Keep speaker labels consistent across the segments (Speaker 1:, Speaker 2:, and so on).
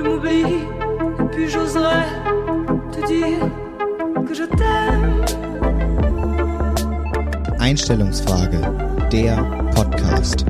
Speaker 1: je m'oublie, et puis j'oserais te dire que je t'aime.
Speaker 2: Einstellungsfrage, der Podcast.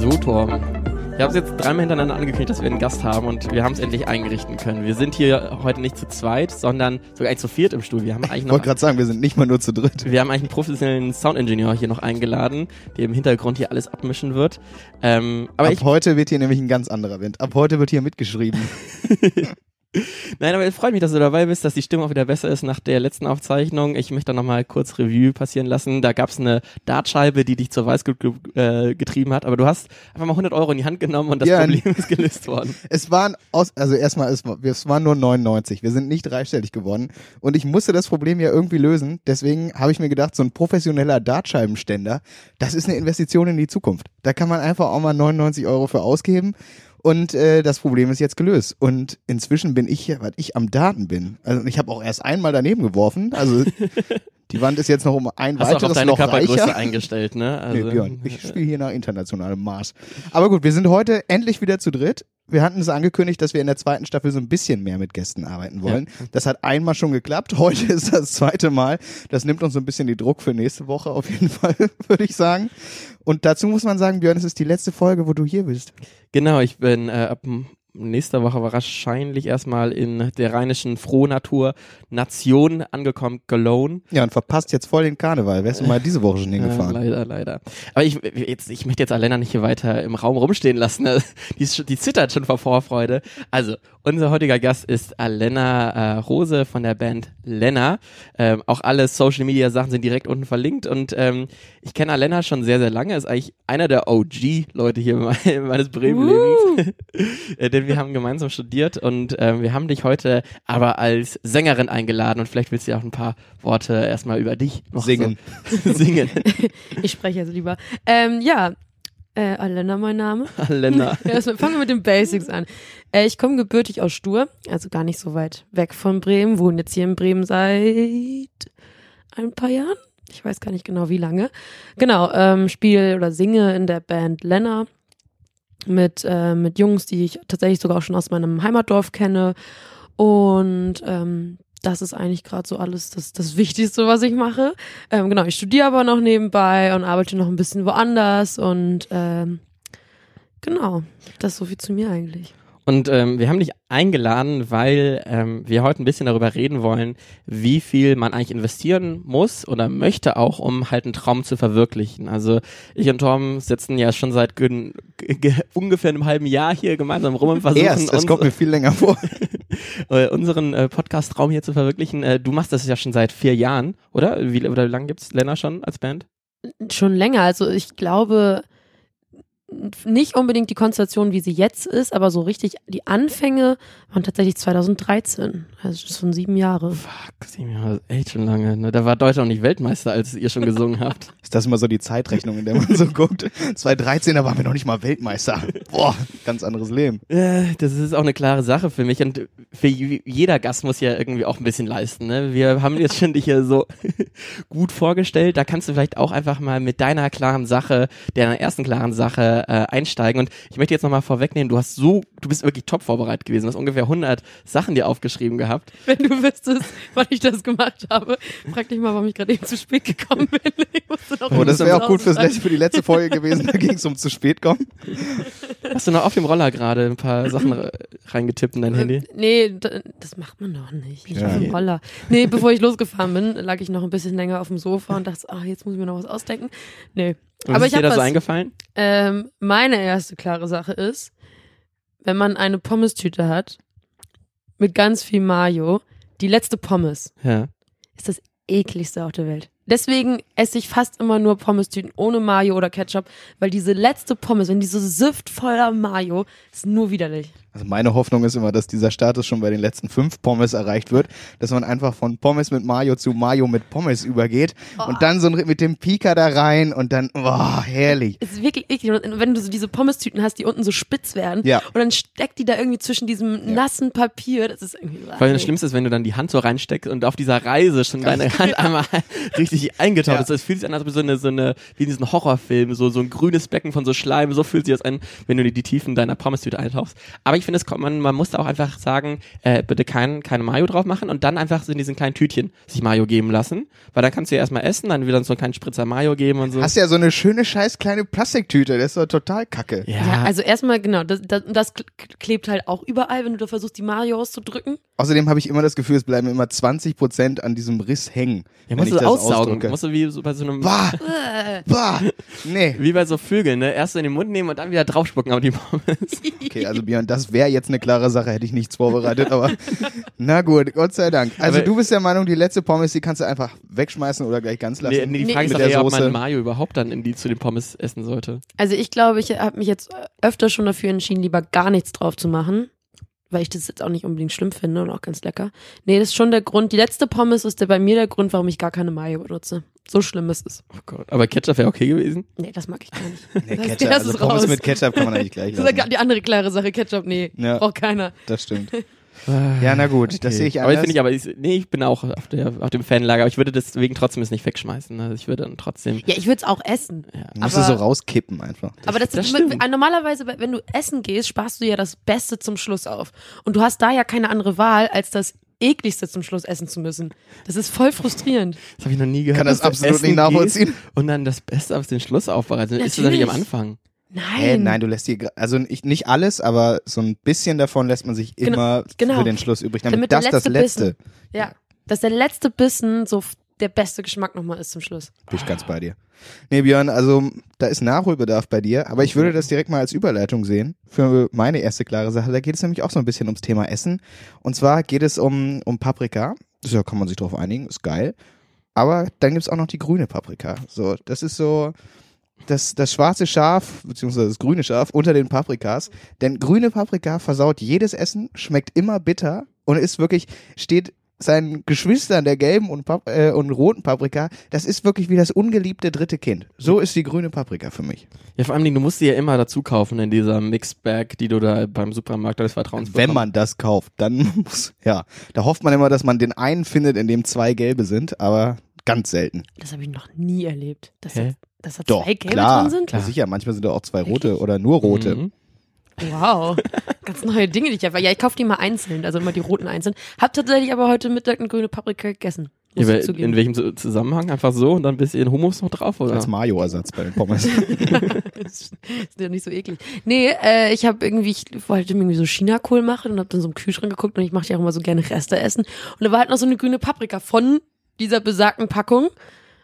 Speaker 3: So, Torben. Ich habe es jetzt dreimal hintereinander angekündigt, dass wir einen Gast haben und wir haben es endlich eingerichten können. Wir sind hier heute nicht zu zweit, sondern sogar eigentlich zu viert im Studio. Wir haben eigentlich
Speaker 2: Ich wollte gerade sagen, wir sind nicht mal nur zu dritt.
Speaker 3: wir haben eigentlich einen professionellen Soundingenieur hier noch eingeladen, der im Hintergrund hier alles abmischen wird. Ähm, aber
Speaker 2: Ab
Speaker 3: ich,
Speaker 2: heute wird hier nämlich ein ganz anderer Wind. Ab heute wird hier mitgeschrieben.
Speaker 3: nein, aber es freut mich, dass du dabei bist, dass die Stimme auch wieder besser ist nach der letzten Aufzeichnung. Ich möchte noch mal kurz Revue passieren lassen. Da gab es eine Dartscheibe, die dich zur Weißglut ge äh, getrieben hat, aber du hast einfach mal 100 Euro in die Hand genommen und das
Speaker 2: Ja,
Speaker 3: Problem ist gelöst worden.
Speaker 2: Es waren aus, also erstmal, es, es waren nur 99. Wir sind nicht dreistellig geworden. Und ich musste das Problem ja irgendwie lösen. Deswegen habe ich mir gedacht, so ein professioneller Dartscheibenständer, das ist eine Investition in die Zukunft. Da kann man einfach auch mal 99 Euro für ausgeben. Und äh, das Problem ist jetzt gelöst. Und inzwischen bin ich hier, weil ich am Daten bin. Also ich habe auch erst einmal daneben geworfen. Also die Wand ist jetzt noch um ein
Speaker 3: Hast du auch
Speaker 2: weiteres
Speaker 3: deine
Speaker 2: Loch
Speaker 3: Körpergröße
Speaker 2: reicher.
Speaker 3: eingestellt, ne?
Speaker 2: Nee, Björn, ich spiele hier nach internationalem Maß. Aber gut, wir sind heute endlich wieder zu dritt. Wir hatten es angekündigt, dass wir in der zweiten Staffel so ein bisschen mehr mit Gästen arbeiten wollen. Das hat einmal schon geklappt. Heute ist das zweite Mal. Das nimmt uns so ein bisschen die Druck für nächste Woche auf jeden Fall, würde ich sagen. Und dazu muss man sagen, Björn, es ist die letzte Folge, wo du hier bist.
Speaker 3: Genau, ich bin äh, ab nächster Woche wahrscheinlich erstmal in der rheinischen Frohnatur Nation angekommen, Cologne.
Speaker 2: Ja, und verpasst jetzt voll den Karneval. Wärst du mal diese Woche schon
Speaker 3: Ja,
Speaker 2: hingefahren?
Speaker 3: leider, leider. Aber ich, jetzt, ich möchte jetzt Alena nicht hier weiter im Raum rumstehen lassen. ne? Die, ist, schon- die zittert schon vor Vorfreude. Also, unser heutiger Gast ist Alena äh, Rose von der Band Lena. Ähm, auch alle Social Media Sachen sind direkt unten verlinkt. Und ähm, ich kenne Alena schon sehr, sehr lange. Ist eigentlich einer der OG-Leute hier me- meines Bremen-Lebens. Äh, Denn wir haben gemeinsam studiert und ähm, wir haben dich heute aber als Sängerin eingeladen. Und vielleicht willst du ja auch ein paar Worte erstmal über dich noch
Speaker 2: Singen.
Speaker 3: So singen.
Speaker 4: Ich spreche jetzt lieber. Ähm, ja, äh, Alena mein Name.
Speaker 3: Alena.
Speaker 4: Ja, erstmal fangen wir mit den Basics an. Äh, ich komme gebürtig aus Stur, also gar nicht so weit weg von Bremen, wohne jetzt hier in Bremen seit ein paar Jahren. Ich weiß gar nicht genau wie lange. Genau, ähm, spiele oder singe in der Band Lena mit, äh, mit Jungs, die ich tatsächlich sogar auch schon aus meinem Heimatdorf kenne. Und ähm, das ist eigentlich gerade so alles das, das Wichtigste, was ich mache. Ähm, genau, ich studiere aber noch nebenbei und arbeite noch ein bisschen woanders und ähm, genau, das ist so viel zu mir eigentlich.
Speaker 3: Und ähm, wir haben dich eingeladen, weil ähm, wir heute ein bisschen darüber reden wollen, wie viel man eigentlich investieren muss oder möchte auch, um halt einen Traum zu verwirklichen. Also ich und Tom sitzen ja schon seit ungefähr einem halben Jahr hier gemeinsam rum und versuchen
Speaker 2: Erst, es
Speaker 3: uns,
Speaker 2: kommt mir viel länger vor.
Speaker 3: äh, unseren äh, Podcast-Traum hier zu verwirklichen. Äh, du machst das ja schon seit vier Jahren, oder? Wie, oder wie lange gibt's Lena schon als Band?
Speaker 4: Schon länger, also ich glaube nicht unbedingt die Konstellation, wie sie jetzt ist, aber so richtig, die Anfänge waren tatsächlich 2013, also schon sieben Jahre.
Speaker 3: Fuck, sieben Jahre, echt schon lange. Ne? Da war Deutschland noch nicht Weltmeister, als ihr schon gesungen habt.
Speaker 2: Ist das immer so die Zeitrechnung, in der man so guckt? 2013, da waren wir noch nicht mal Weltmeister. Boah, ganz anderes Leben.
Speaker 3: Äh, das ist auch eine klare Sache für mich und für jeder Gast muss ja irgendwie auch ein bisschen leisten. Ne? Wir haben jetzt schon dich hier so gut vorgestellt. Da kannst du vielleicht auch einfach mal mit deiner klaren Sache, deiner ersten klaren Sache äh, einsteigen. Und ich möchte jetzt nochmal vorwegnehmen, du hast so, du bist wirklich top vorbereitet gewesen. Du hast ungefähr 100 Sachen dir aufgeschrieben gehabt.
Speaker 4: Wenn du wüsstest, wann ich das gemacht habe, frag dich mal, warum ich gerade eben zu spät gekommen bin.
Speaker 2: Oh, das wäre auch gut fürs für die letzte Folge gewesen. Da ging es um zu spät kommen.
Speaker 3: Hast du noch auf dem Roller gerade ein paar Sachen re- reingetippt in dein Handy?
Speaker 4: Nee, da- das macht man doch nicht. Nicht
Speaker 2: Ja.
Speaker 4: auf dem Roller. Nee, bevor ich losgefahren bin, lag ich noch ein bisschen länger auf dem Sofa und dachte, ach, jetzt muss ich mir noch was ausdenken. Nee.
Speaker 3: Und
Speaker 4: Aber
Speaker 3: was
Speaker 4: ich
Speaker 3: ist dir
Speaker 4: habe
Speaker 3: da so
Speaker 4: was.
Speaker 3: eingefallen?
Speaker 4: Ähm, meine erste klare Sache ist, wenn man eine Pommes-Tüte hat mit ganz viel Mayo, die letzte Pommes
Speaker 3: Ja.
Speaker 4: ist das ekligste auf der Welt. Deswegen esse ich fast immer nur Pommes-Tüten ohne Mayo oder Ketchup, weil diese letzte Pommes, wenn die so süfft voller Mayo, ist nur widerlich.
Speaker 2: Also meine Hoffnung ist immer, dass dieser Status schon bei den letzten fünf Pommes erreicht wird, dass man einfach von Pommes mit Mayo zu Mayo mit Pommes übergeht und dann so ein- mit dem Pika da rein und dann, boah, herrlich.
Speaker 4: Es ist wirklich eklig. Und wenn du so diese Pommes-Tüten hast, die unten so spitz werden
Speaker 2: Ja.
Speaker 4: und dann steckt die da irgendwie zwischen diesem nassen Papier, das ist irgendwie
Speaker 3: Vor allem das Schlimmste ist, wenn du dann die Hand so reinsteckst und auf dieser Reise schon deine Hand einmal richtig richtig eingetaucht.
Speaker 2: Ja.
Speaker 3: Es fühlt sich an, als ob so eine, so eine, wie in diesen Horrorfilmen, so, so ein grünes Becken von so Schleim, so fühlt sich das an, wenn du in die Tiefen deiner Pommes-Tüte eintauchst. Aber ich finde, es kommt, man, man muss da auch einfach sagen, äh, bitte kein, keine Mayo drauf machen und dann einfach so in diesen kleinen Tütchen sich Mayo geben lassen, weil dann kannst du ja erstmal essen, dann wieder so einen kleinen Spritzer Mayo geben und so.
Speaker 2: Hast ja so eine schöne scheiß kleine Plastiktüte, das ist doch total kacke.
Speaker 4: Ja, also erstmal, genau, das, das, das klebt halt auch überall, wenn du da versuchst, die Mario auszudrücken.
Speaker 2: Außerdem habe ich immer das Gefühl, es bleiben immer 20% an diesem Riss hängen.
Speaker 3: ja,
Speaker 2: wenn
Speaker 3: musst
Speaker 2: ich
Speaker 3: du
Speaker 2: das
Speaker 3: aussaugen.
Speaker 2: Ausdrücke.
Speaker 3: Musst du wie so bei so einem,
Speaker 2: Bah, bah, nee.
Speaker 3: wie bei so Vögeln, ne? Erst so in den Mund nehmen und dann wieder draufspucken auf die Pommes.
Speaker 2: Okay, also Björn, das wäre jetzt eine klare Sache, hätte ich nichts vorbereitet, aber na gut, Gott sei Dank. Also
Speaker 3: Aber-
Speaker 2: du bist der Meinung, die letzte Pommes, die kannst du einfach wegschmeißen oder gleich ganz lassen.
Speaker 3: Nee, nee, die
Speaker 4: Nee,
Speaker 3: Frage
Speaker 2: mit
Speaker 3: ist doch eher, ob man Mayo überhaupt dann in die zu den Pommes essen sollte.
Speaker 4: Also ich glaube, ich habe mich jetzt öfter schon dafür entschieden, lieber gar nichts drauf zu machen, weil ich das jetzt auch nicht unbedingt schlimm finde und auch ganz lecker. Nee, das ist schon der Grund. Die letzte Pommes ist der, bei mir der Grund, warum ich gar keine Mayo benutze. So schlimm ist es.
Speaker 3: Oh Gott. Aber Ketchup wäre okay gewesen.
Speaker 4: Nee, das mag ich gar nicht.
Speaker 2: Nee,
Speaker 4: Das-
Speaker 2: Ketchup,
Speaker 4: das
Speaker 2: also
Speaker 4: ist
Speaker 2: Pommes
Speaker 4: raus.
Speaker 2: mit Ketchup kann man eigentlich gleich
Speaker 4: Das ist
Speaker 2: lassen.
Speaker 4: die andere klare Sache. Ketchup, nee,
Speaker 2: Ja.
Speaker 4: braucht keiner.
Speaker 2: Das stimmt. Ja, na gut, das
Speaker 3: Okay.
Speaker 2: sehe ich
Speaker 3: Aber
Speaker 2: anders.
Speaker 3: finde ich, aber ich, nee, ich bin auch auf, der, auf dem Fanlager, aber ich würde deswegen trotzdem es nicht wegschmeißen. Also ich würde dann trotzdem.
Speaker 4: Ja, ich würde es auch essen.
Speaker 3: Ja.
Speaker 2: Du musst es
Speaker 4: aber-
Speaker 2: so rauskippen einfach.
Speaker 4: Aber das,
Speaker 3: das
Speaker 4: ist
Speaker 3: stimmt.
Speaker 4: normalerweise, wenn du essen gehst, sparst du ja das Beste zum Schluss auf. Und du hast da ja keine andere Wahl, als das ekligste zum Schluss essen zu müssen. Das ist voll frustrierend.
Speaker 3: Das habe ich noch nie gehört.
Speaker 2: Kann das
Speaker 3: du
Speaker 2: absolut nicht nachvollziehen.
Speaker 3: Und dann das Beste auf den Schluss aufbereiten. Ist das dann nicht am
Speaker 4: Natürlich.
Speaker 3: Anfang?
Speaker 4: Nein.
Speaker 2: Hä, nein, du lässt dir, also ich, nicht alles, aber so ein bisschen davon lässt man sich
Speaker 4: Genau,
Speaker 2: immer
Speaker 4: genau.
Speaker 2: für den Schluss übrig, damit,
Speaker 4: Damit
Speaker 2: das das
Speaker 4: letzte
Speaker 2: Letzte.
Speaker 4: Bissen. Ja. Dass der letzte Bissen so der beste Geschmack nochmal ist zum Schluss.
Speaker 2: Bin ich ganz bei dir. Nee, Björn, also da ist Nachholbedarf bei dir, aber ich würde das direkt mal als Überleitung sehen für meine erste klare Sache. Da geht es nämlich auch so ein bisschen ums Thema Essen. Und zwar geht es um, um Paprika. Ja, kann man sich drauf einigen, ist geil. Aber dann gibt's auch noch die grüne Paprika. So, das ist so das, das schwarze Schaf, beziehungsweise das grüne Schaf unter den Paprikas. Denn grüne Paprika versaut jedes Essen, schmeckt immer bitter und ist wirklich, steht seinen Geschwistern der gelben und, Pap äh, und roten Paprika, das ist wirklich wie das ungeliebte dritte Kind. So ist die grüne Paprika für mich.
Speaker 3: Ja, vor allem, du musst die ja immer dazu kaufen in dieser Mixbag, die du da beim Supermarkt des Vertrauens
Speaker 2: Wenn
Speaker 3: bekommst.
Speaker 2: man das kauft, dann muss, ja, da hofft man immer, dass man den einen findet, in dem zwei gelbe sind, aber ganz selten.
Speaker 4: Das habe ich noch nie erlebt. Dass,
Speaker 3: Hä?
Speaker 4: da, dass da
Speaker 2: Doch,
Speaker 4: zwei gelbe
Speaker 2: klar,
Speaker 4: drin sind?
Speaker 2: klar. sicher, manchmal sind da auch zwei rote oder nur rote.
Speaker 3: Mhm.
Speaker 4: Wow. Ganz neue Dinge, die ich einfach. Ja, ich kaufe die mal einzeln, also immer die roten einzeln. Hab tatsächlich aber heute Mittag eine grüne Paprika gegessen. Zugeben.
Speaker 3: in welchem Zu- Zusammenhang? Einfach so und dann ein bisschen Hummus noch drauf, oder?
Speaker 2: Als Mayo-Ersatz bei den Pommes.
Speaker 4: das ist ja nicht so eklig. Nee, äh, ich habe irgendwie, ich wollte mir irgendwie so Chinakohl machen und habe dann so im Kühlschrank geguckt und ich mache ja auch immer so gerne Reste essen. Und da war halt noch so eine grüne Paprika von dieser besagten Packung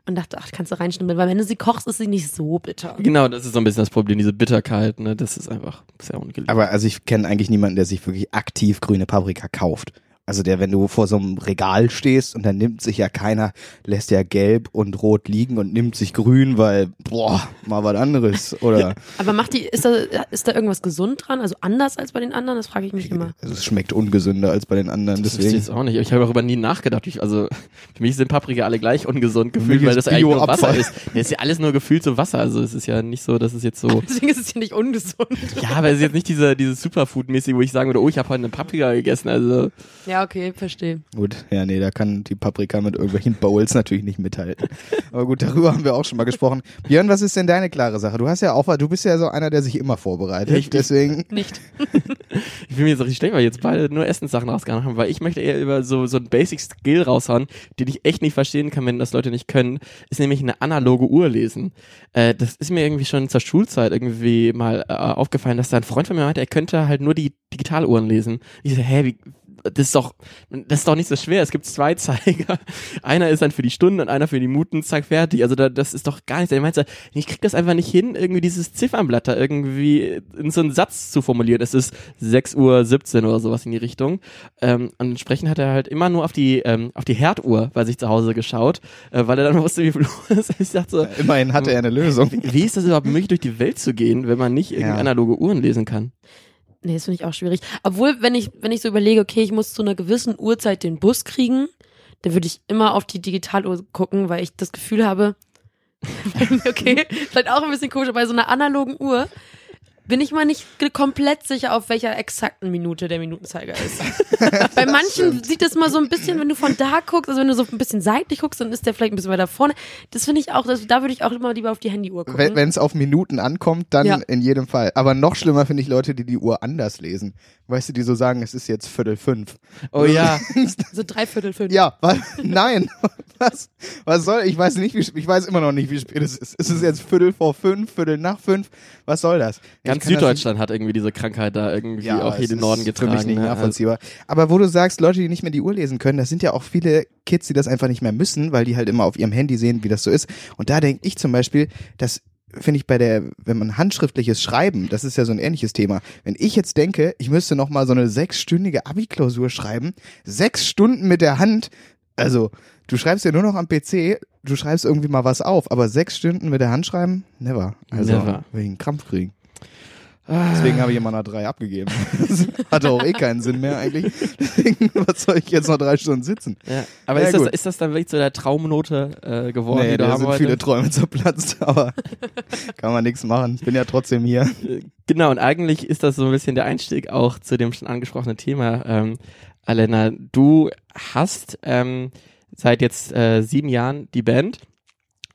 Speaker 4: und dachte, ach, kannst du reinschneiden, weil wenn du sie kochst, ist sie nicht so bitter.
Speaker 3: Genau, das ist so ein bisschen das Problem, diese Bitterkeit, ne? Das ist einfach sehr ungeliebt.
Speaker 2: Aber also ich kenne eigentlich niemanden, der sich wirklich aktiv grüne Paprika kauft. Also der, wenn du vor so einem Regal stehst und dann nimmt sich ja keiner, lässt ja gelb und rot liegen und nimmt sich grün, weil, boah, mal was anderes. Oder
Speaker 4: Aber macht die, ist da, ist da irgendwas gesund dran? Also anders als bei den anderen? Das frage ich mich immer.
Speaker 2: also es schmeckt ungesünder als bei den anderen,
Speaker 3: das wüsste ich
Speaker 2: deswegen.
Speaker 3: jetzt auch nicht. Ich habe darüber nie nachgedacht. Ich, also für mich sind Paprika alle gleich ungesund gefühlt, weil das eigentlich nur. Wasser ist. Das ist ja alles nur gefühlt so Wasser. Also es ist ja nicht so, dass es jetzt so.
Speaker 4: Deswegen ist es ja nicht ungesund.
Speaker 3: Ja, aber es ist jetzt nicht diese, dieses Superfood-mäßig, wo ich sagen würde, oh, ich habe heute eine Paprika gegessen. Also
Speaker 4: Ja, okay, verstehe.
Speaker 2: Gut, ja, nee, da kann die Paprika mit irgendwelchen Bowls natürlich nicht mithalten. Aber gut, darüber haben wir auch schon mal gesprochen. Björn, was ist denn deine klare Sache? Du hast ja auch, du bist ja so einer, der sich immer vorbereitet.
Speaker 3: Ja, ich-
Speaker 2: deswegen,
Speaker 4: Nicht.
Speaker 3: ich will mir jetzt richtig schlecht, weil wir jetzt beide nur Essenssachen rausgehauen haben, weil ich möchte eher über so, so ein Basic-Skill raushauen, den ich echt nicht verstehen kann, wenn das Leute nicht können, ist nämlich eine analoge Uhr lesen. Äh, das ist mir irgendwie schon zur Schulzeit irgendwie mal äh, aufgefallen, dass da ein Freund von mir meinte, er könnte halt nur die Digitaluhren lesen. Ich so, hä, wie, das ist doch, das ist doch nicht so schwer. Es gibt zwei Zeiger. Einer ist dann für die Stunden und einer für die Minuten, zack, fertig. Also da, das ist doch gar nichts. Er meinte, ich krieg das einfach nicht hin, irgendwie dieses Ziffernblatt da irgendwie in so einen Satz zu formulieren. Es ist 6 Uhr 17 oder sowas in die Richtung. Ähm, und entsprechend hat er halt immer nur auf die, ähm, auf die Herduhr bei sich zu Hause geschaut, äh, weil er dann wusste, wie viel Uhr es ist. Ich dachte so,
Speaker 2: immerhin hatte er eine Lösung.
Speaker 3: wie ist das überhaupt möglich, durch die Welt zu gehen, wenn man nicht irgendwie
Speaker 2: Ja.
Speaker 3: analoge Uhren lesen kann?
Speaker 4: Nee, das finde ich auch schwierig. Obwohl, wenn ich, wenn ich so überlege, okay, ich muss zu einer gewissen Uhrzeit den Bus kriegen, dann würde ich immer auf die Digitaluhr gucken, weil ich das Gefühl habe, okay, vielleicht auch ein bisschen komisch, bei so einer analogen Uhr bin ich mal nicht komplett sicher, auf welcher exakten Minute der Minutenzeiger ist. Bei manchen sieht es mal so ein bisschen, wenn du von da guckst, also wenn du so ein bisschen seitlich guckst, dann ist der vielleicht ein bisschen weiter vorne. Das finde ich auch, das, da würde ich auch immer lieber auf die Handyuhr gucken.
Speaker 2: Wenn es auf Minuten ankommt, dann
Speaker 4: Ja.
Speaker 2: in jedem Fall. Aber noch schlimmer finde ich Leute, die die Uhr anders lesen. Weißt du, die so sagen, es ist jetzt Viertel fünf.
Speaker 3: Oh ja.
Speaker 4: so dreiviertel fünf.
Speaker 2: Ja, was? Nein. Was? Was soll? Ich weiß nicht, wie ich weiß immer noch nicht, wie spät es ist. Ist es jetzt Viertel vor fünf, Viertel nach fünf? Was soll das?
Speaker 3: Ganz
Speaker 2: das
Speaker 3: Süddeutschland hat irgendwie diese Krankheit da irgendwie
Speaker 2: Ja,
Speaker 3: auch hier den Norden getragen.
Speaker 2: Für mich nicht
Speaker 3: ne?
Speaker 2: nachvollziehbar. Aber wo du sagst, Leute, die nicht mehr die Uhr lesen können, das sind ja auch viele Kids, die das einfach nicht mehr müssen, weil die halt immer auf ihrem Handy sehen, wie das so ist. Und da denke ich zum Beispiel, dass finde ich bei der, wenn man handschriftliches Schreiben, das ist ja so ein ähnliches Thema. Wenn ich jetzt denke, ich müsste noch mal so eine sechsstündige Abi-Klausur schreiben, sechs Stunden mit der Hand, also du schreibst ja nur noch am PC, du schreibst irgendwie mal was auf, aber sechs Stunden mit der Hand schreiben, never. Also
Speaker 3: Never.
Speaker 2: wegen Krampf kriegen. Deswegen habe ich immer nach drei abgegeben. Das hatte auch eh keinen Sinn mehr eigentlich. Deswegen, was soll ich jetzt noch drei Stunden sitzen?
Speaker 3: Ja. Aber
Speaker 2: Ja,
Speaker 3: ist, das, ist das dann wirklich so der Traumnote äh, geworden,
Speaker 2: nee, da
Speaker 3: haben
Speaker 2: sind
Speaker 3: wolltest?
Speaker 2: viele Träume zerplatzt, aber kann man nichts machen. Ich bin ja trotzdem hier.
Speaker 3: Genau, und eigentlich ist das so ein bisschen der Einstieg auch zu dem schon angesprochenen Thema. Ähm, Alena, du hast ähm, seit jetzt äh, sieben Jahren die Band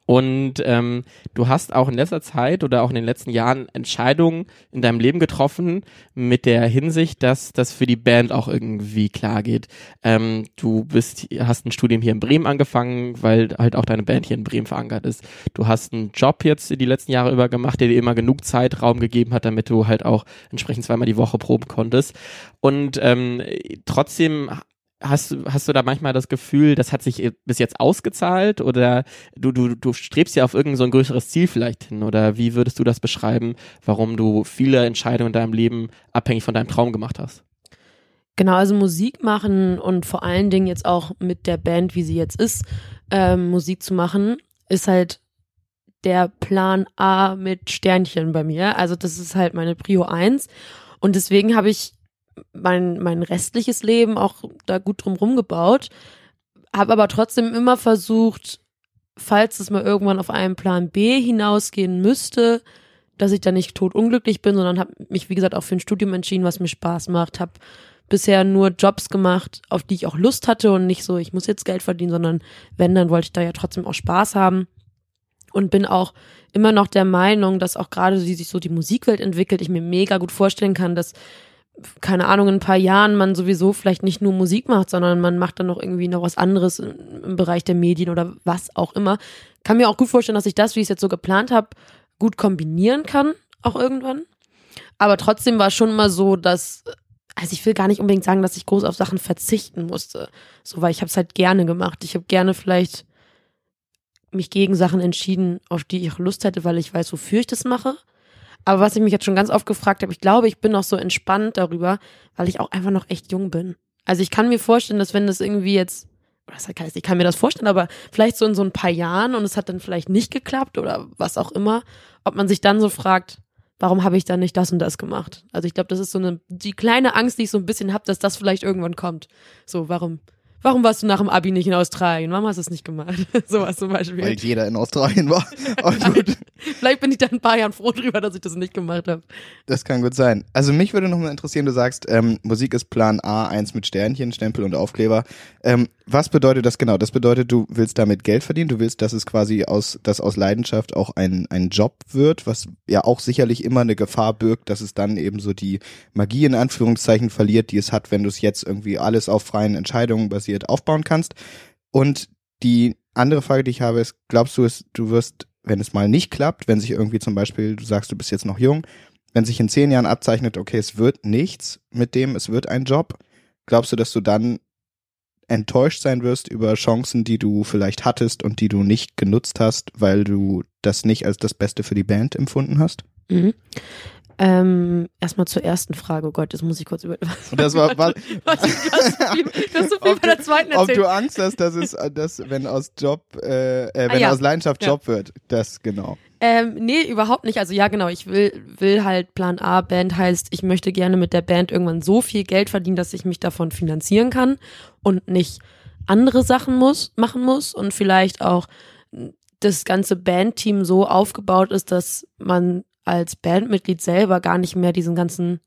Speaker 3: und ähm, du hast auch in letzter Zeit oder auch in den letzten Jahren Entscheidungen in deinem Leben getroffen mit der Hinsicht, dass das für die Band auch irgendwie klar geht. Ähm, du bist, hast ein Studium hier in Bremen angefangen, weil halt auch deine Band hier in Bremen verankert ist. Du hast einen Job jetzt die letzten Jahre über gemacht, der dir immer genug Zeitraum gegeben hat, damit du halt auch entsprechend zweimal die Woche proben konntest. Und ähm, trotzdem Hast, du- hast du da manchmal das Gefühl, das hat sich bis jetzt ausgezahlt oder du, du, du strebst ja auf irgend so ein größeres Ziel vielleicht hin oder wie würdest du das beschreiben, warum du viele Entscheidungen in deinem Leben abhängig von deinem Traum gemacht hast?
Speaker 4: Genau, also Musik machen und vor allen Dingen jetzt auch mit der Band, wie sie jetzt ist, ähm, Musik zu machen, ist halt der Plan A mit Sternchen bei mir. Also das ist halt meine Prio 1. Und deswegen habe ich mein, mein restliches Leben auch da gut drum rumgebaut. Habe aber trotzdem immer versucht, falls es mal irgendwann auf einen Plan B hinausgehen müsste, dass ich da nicht totunglücklich bin, sondern habe mich, wie gesagt, auch für ein Studium entschieden, was mir Spaß macht. Habe bisher nur Jobs gemacht, auf die ich auch Lust hatte und nicht so, ich muss jetzt Geld verdienen, sondern wenn, dann wollte ich da ja trotzdem auch Spaß haben. Und bin auch immer noch der Meinung, dass auch gerade wie sich so die Musikwelt entwickelt, ich mir mega gut vorstellen kann, dass keine Ahnung, in ein paar Jahren man sowieso vielleicht nicht nur Musik macht, sondern man macht dann noch irgendwie noch was anderes im, Bereich der Medien oder was auch immer. Kann mir auch gut vorstellen, dass ich das, wie ich es jetzt so geplant habe, gut kombinieren kann, auch irgendwann. Aber trotzdem war es schon mal so, dass, also ich will gar nicht unbedingt sagen, dass ich groß auf Sachen verzichten musste. So, weil ich habe es halt gerne gemacht. Ich habe gerne vielleicht mich gegen Sachen entschieden, auf die ich Lust hätte, weil ich weiß, wofür ich das mache. Aber was ich mich jetzt schon ganz oft gefragt habe, ich glaube, ich bin noch so entspannt darüber, weil ich auch einfach noch echt jung bin. Also ich kann mir vorstellen, dass wenn das irgendwie jetzt, das heißt, ich kann mir das vorstellen, aber vielleicht so in so ein paar Jahren und es hat dann vielleicht nicht geklappt oder was auch immer, ob man sich dann so fragt, warum habe ich dann nicht das und das gemacht? Also ich glaube, das ist so eine, die kleine Angst, die ich so ein bisschen habe, dass das vielleicht irgendwann kommt. So, warum, warum warst du nach dem Abi nicht in Australien? Warum hast du es nicht gemacht? Sowas zum Beispiel.
Speaker 2: Weil jeder in Australien war.
Speaker 4: Vielleicht bin ich dann ein paar Jahren froh drüber, dass ich das nicht gemacht habe.
Speaker 2: das kann gut sein. Also mich würde noch mal interessieren, du sagst, ähm, Musik ist Plan A, eins mit Sternchen, Stempel und Aufkleber. Ähm, was bedeutet das genau? Das bedeutet, du willst damit Geld verdienen, du willst, dass es quasi aus, dass aus Leidenschaft auch ein, ein Job wird, was ja auch sicherlich immer eine Gefahr birgt, dass es dann eben so die Magie in Anführungszeichen verliert, die es hat, wenn du es jetzt irgendwie alles auf freien Entscheidungen basiert aufbauen kannst. Und die andere Frage, die ich habe, ist, glaubst du, es, du wirst, wenn es mal nicht klappt, wenn sich irgendwie zum Beispiel, du sagst, du bist jetzt noch jung, wenn sich in zehn Jahren abzeichnet, okay, es wird nichts mit dem, es wird ein Job, glaubst du, dass du dann enttäuscht sein wirst über Chancen, die du vielleicht hattest und die du nicht genutzt hast, weil du das nicht als das Beste für die Band empfunden hast?
Speaker 4: Mhm. Ähm, erstmal zur ersten Frage. Oh Gott, das muss ich kurz über.
Speaker 2: Und das war, war
Speaker 4: Was, du, hast so viel, so viel
Speaker 2: Ob
Speaker 4: bei der zweiten
Speaker 2: ob
Speaker 4: erzählt.
Speaker 2: du Angst hast, dass es, dass wenn aus Job, äh, äh, wenn
Speaker 4: Ah, ja.
Speaker 2: aus Leidenschaft
Speaker 4: Ja.
Speaker 2: Job wird, das genau.
Speaker 4: Ähm, nee, überhaupt nicht. Also ja, genau. Ich will, will halt Plan A Band heißt, ich möchte gerne mit der Band irgendwann so viel Geld verdienen, dass ich mich davon finanzieren kann und nicht andere Sachen muss, machen muss und vielleicht auch das ganze Bandteam so aufgebaut ist, dass man als Bandmitglied selber gar nicht mehr diesen ganzen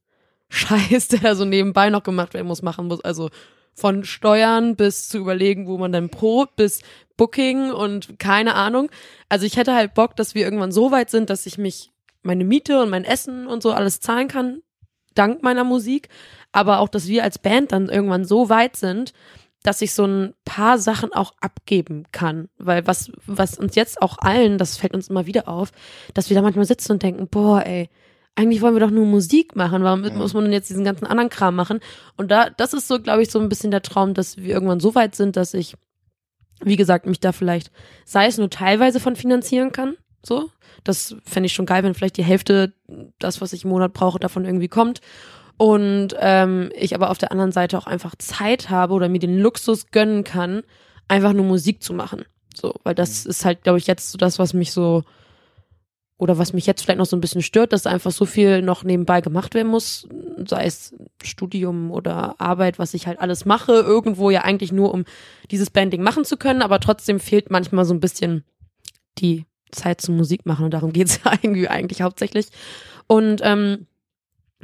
Speaker 4: Scheiß, der da so nebenbei noch gemacht werden muss, machen muss. Also von Steuern bis zu überlegen, wo man dann probt, bis Booking und keine Ahnung. Also ich hätte halt Bock, dass wir irgendwann so weit sind, dass ich mich meine Miete und mein Essen und so alles zahlen kann, dank meiner Musik. Aber auch, dass wir als Band dann irgendwann so weit sind, dass ich so ein paar Sachen auch abgeben kann. Weil was, was uns jetzt auch allen, das fällt uns immer wieder auf, dass wir da manchmal sitzen und denken, boah, ey, eigentlich wollen wir doch nur Musik machen. Warum
Speaker 2: Ja.
Speaker 4: muss man denn jetzt diesen ganzen anderen Kram machen? Und da, das ist so, glaube ich, so ein bisschen der Traum, dass wir irgendwann so weit sind, dass ich, wie gesagt, mich da vielleicht, sei es nur teilweise von finanzieren kann. So. Das fände ich schon geil, wenn vielleicht die Hälfte, das, was ich im Monat brauche, davon irgendwie kommt. Und ähm, ich aber auf der anderen Seite auch einfach Zeit habe oder mir den Luxus gönnen kann, einfach nur Musik zu machen. So, weil das ist halt, glaube ich, jetzt so das, was mich so oder was mich jetzt vielleicht noch so ein bisschen stört, dass einfach so viel noch nebenbei gemacht werden muss, sei es Studium oder Arbeit, was ich halt alles mache, irgendwo ja eigentlich nur, um dieses Banding machen zu können, aber trotzdem fehlt manchmal so ein bisschen die Zeit zum Musik machen und darum geht's ja irgendwie eigentlich hauptsächlich. Und ähm,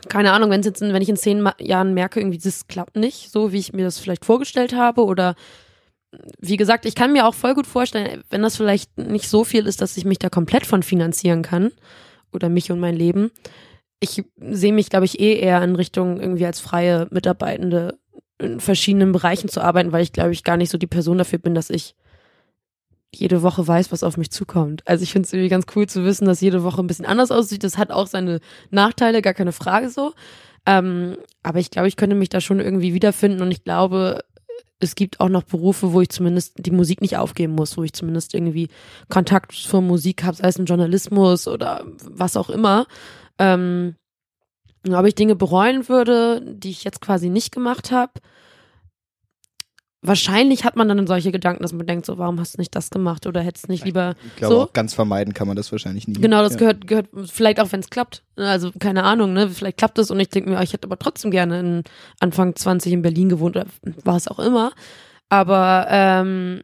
Speaker 4: keine Ahnung, wenn jetzt, wenn ich in zehn Jahren merke, irgendwie das klappt nicht, so wie ich mir das vielleicht vorgestellt habe oder wie gesagt, ich kann mir auch voll gut vorstellen, wenn das vielleicht nicht so viel ist, dass ich mich da komplett von finanzieren kann oder mich und mein Leben. Ich sehe mich, glaube ich, eh eher in Richtung irgendwie als freie Mitarbeitende in verschiedenen Bereichen zu arbeiten, weil ich glaube ich gar nicht so die Person dafür bin, dass ich jede Woche weiß, was auf mich zukommt. Also ich finde es irgendwie ganz cool zu wissen, dass jede Woche ein bisschen anders aussieht. Das hat auch seine Nachteile, gar keine Frage so. Ähm, aber ich glaube, ich könnte mich da schon irgendwie wiederfinden und ich glaube, es gibt auch noch Berufe, wo ich zumindest die Musik nicht aufgeben muss, wo ich zumindest irgendwie Kontakt zur Musik habe, sei es im Journalismus oder was auch immer. Ähm, ob ich Dinge bereuen würde, die ich jetzt quasi nicht gemacht habe. Wahrscheinlich hat man dann solche Gedanken, dass man denkt, so, warum hast du nicht das gemacht oder hättest nicht lieber
Speaker 2: Ich glaube,
Speaker 4: So.
Speaker 2: auch ganz vermeiden kann man das wahrscheinlich nie.
Speaker 4: Genau, das
Speaker 2: ja.
Speaker 4: gehört, gehört vielleicht auch, wenn es klappt. Also keine Ahnung, ne? Vielleicht klappt es und ich denke mir, ich hätte aber trotzdem gerne in Anfang 20 in Berlin gewohnt oder was auch immer. Aber ähm,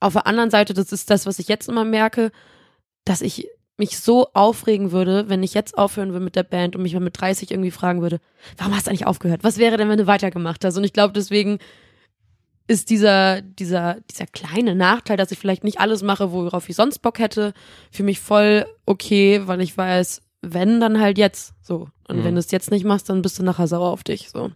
Speaker 4: auf der anderen Seite, das ist das, was ich jetzt immer merke, dass ich mich so aufregen würde, wenn ich jetzt aufhören würde mit der Band und mich mal mit 30 irgendwie fragen würde, warum hast du eigentlich aufgehört? Was wäre denn, wenn du weitergemacht hast? Und ich glaube, deswegen ist dieser, dieser, dieser kleine Nachteil, dass ich vielleicht nicht alles mache, worauf ich sonst Bock hätte, für mich voll okay, weil ich weiß, wenn, dann halt jetzt. So. Und
Speaker 3: Mhm.
Speaker 4: wenn du es jetzt nicht machst, dann bist du nachher sauer auf dich. So.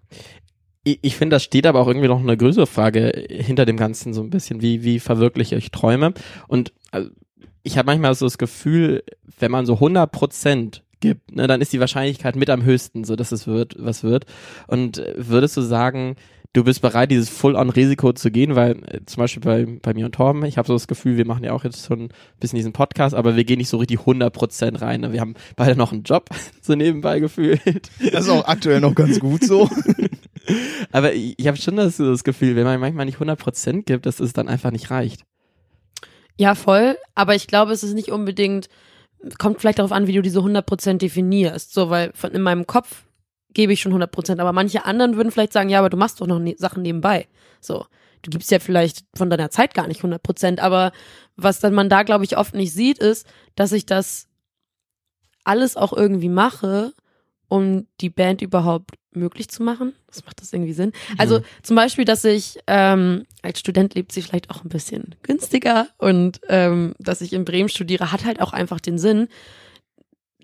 Speaker 3: Ich, ich finde, das steht aber auch irgendwie noch eine größere Frage hinter dem Ganzen so ein bisschen, wie, wie verwirkliche ich Träume? Und also, ich habe manchmal so das Gefühl, wenn man so 100 Prozent gibt, ne, dann ist die Wahrscheinlichkeit mit am höchsten, so dass es wird, was wird. Und äh, würdest du sagen, du bist bereit, dieses Full-on-Risiko zu gehen, weil äh, zum Beispiel bei, bei mir und Torben, ich habe so das Gefühl, wir machen ja auch jetzt schon ein bisschen diesen Podcast, aber wir gehen nicht so richtig 100% rein. Ne? Wir haben beide noch einen Job, so nebenbei gefühlt.
Speaker 2: Das ist auch aktuell noch ganz gut so.
Speaker 3: Aber ich, ich habe schon das, das Gefühl, wenn man manchmal nicht 100% gibt, dass es dann einfach nicht reicht.
Speaker 4: Ja, voll. Aber ich glaube, es ist nicht unbedingt, kommt vielleicht darauf an, wie du diese 100% definierst. So, weil von, in meinem Kopf gebe ich schon 100%. Aber manche anderen würden vielleicht sagen, ja, aber du machst doch noch ne Sachen nebenbei. So. Du gibst ja vielleicht von deiner Zeit gar nicht 100%. Aber was dann man da, glaube ich, oft nicht sieht, ist, dass ich das alles auch irgendwie mache, um die Band überhaupt möglich zu machen. Das macht das irgendwie Sinn. Also zum Beispiel, dass ich ähm, als Student lebt sie vielleicht auch ein bisschen günstiger und ähm, dass ich in Bremen studiere, hat halt auch einfach den Sinn.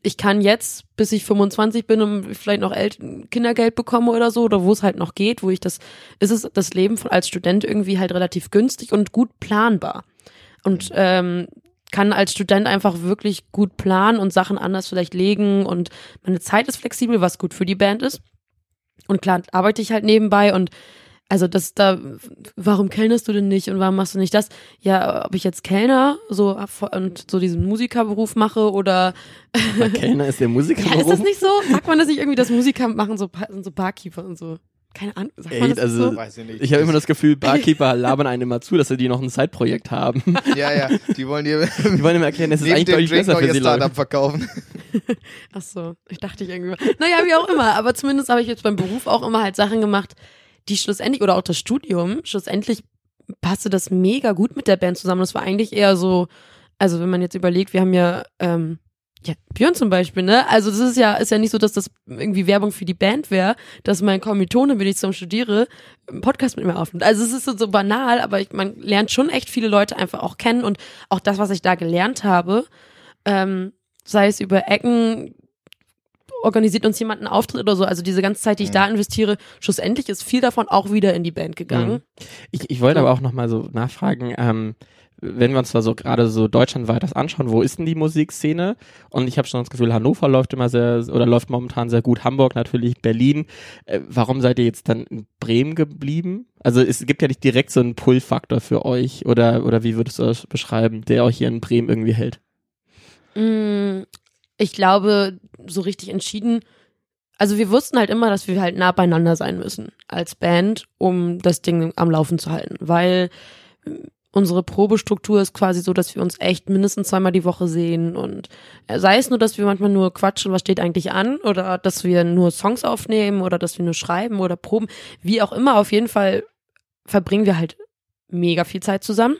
Speaker 4: Ich kann jetzt, bis ich 25 bin und vielleicht noch El Kindergeld bekomme oder so, oder wo es halt noch geht, wo ich das, ist es das Leben von als Student irgendwie halt relativ günstig und gut planbar. Und ähm, kann als Student einfach wirklich gut planen und Sachen anders vielleicht legen und meine Zeit ist flexibel, was gut für die Band ist. Und klar, arbeite ich halt nebenbei und also das da, warum kellnerst du denn nicht und warum machst du nicht das? Ja, ob ich jetzt Kellner so und so diesen Musikerberuf mache oder
Speaker 3: Aber Kellner ist der Musiker.
Speaker 4: ja, ist das nicht so? Sagt man das nicht irgendwie, dass Musiker machen so, so Barkeeper und so? Keine Ahnung. Sagt man
Speaker 3: Ey,
Speaker 4: das
Speaker 3: also-
Speaker 4: so?
Speaker 2: Weiß ich nicht.
Speaker 3: Ich habe immer das Gefühl, Barkeeper labern einem immer zu, dass sie die noch ein Zeitprojekt haben.
Speaker 2: Ja, ja, die wollen dir
Speaker 3: Die wollen immer erklären, es ist eigentlich deutlich
Speaker 2: Drink
Speaker 3: besser für
Speaker 2: ihr
Speaker 3: sie. Leute.
Speaker 2: Startup verkaufen.
Speaker 4: Ach so, ich dachte ich irgendwie. Naja, wie auch immer. Aber zumindest habe ich jetzt beim Beruf auch immer halt Sachen gemacht, die schlussendlich, oder auch das Studium, schlussendlich passte das mega gut mit der Band zusammen. Das war eigentlich eher so, also wenn man jetzt überlegt, wir haben ja ähm, Ja, Björn zum Beispiel, ne? Also das ist ja, ist ja nicht so, dass das irgendwie Werbung für die Band wäre, dass mein Kommilitone, wenn ich zum Studiere, einen Podcast mit mir aufnimmt. Also es ist so, so banal, aber ich, man lernt schon echt viele Leute einfach auch kennen und auch das, was ich da gelernt habe, ähm, sei es über Ecken, organisiert uns jemand einen Auftritt oder so. Also diese ganze Zeit, die ich da investiere, schlussendlich ist viel davon auch wieder in die Band gegangen.
Speaker 3: Ich, ich wollte aber auch nochmal so nachfragen, ähm, wenn wir uns da so gerade so deutschlandweit das anschauen, wo ist denn die Musikszene? Und ich habe schon das Gefühl, Hannover läuft immer sehr oder läuft momentan sehr gut, Hamburg natürlich, Berlin. Äh, warum seid ihr jetzt dann in Bremen geblieben? Also es gibt ja nicht direkt so einen Pull-Faktor für euch oder oder wie würdest du das beschreiben, der euch hier in Bremen irgendwie hält?
Speaker 4: Mm, Ich glaube, so richtig entschieden. Also wir wussten halt immer, dass wir halt nah beieinander sein müssen als Band, um das Ding am Laufen zu halten, weil äh, unsere Probestruktur ist quasi so, dass wir uns echt mindestens zweimal die Woche sehen und äh, sei es nur, dass wir manchmal nur quatschen, was steht eigentlich an oder dass wir nur Songs aufnehmen oder dass wir nur schreiben oder proben, wie auch immer, auf jeden Fall verbringen wir halt mega viel Zeit zusammen.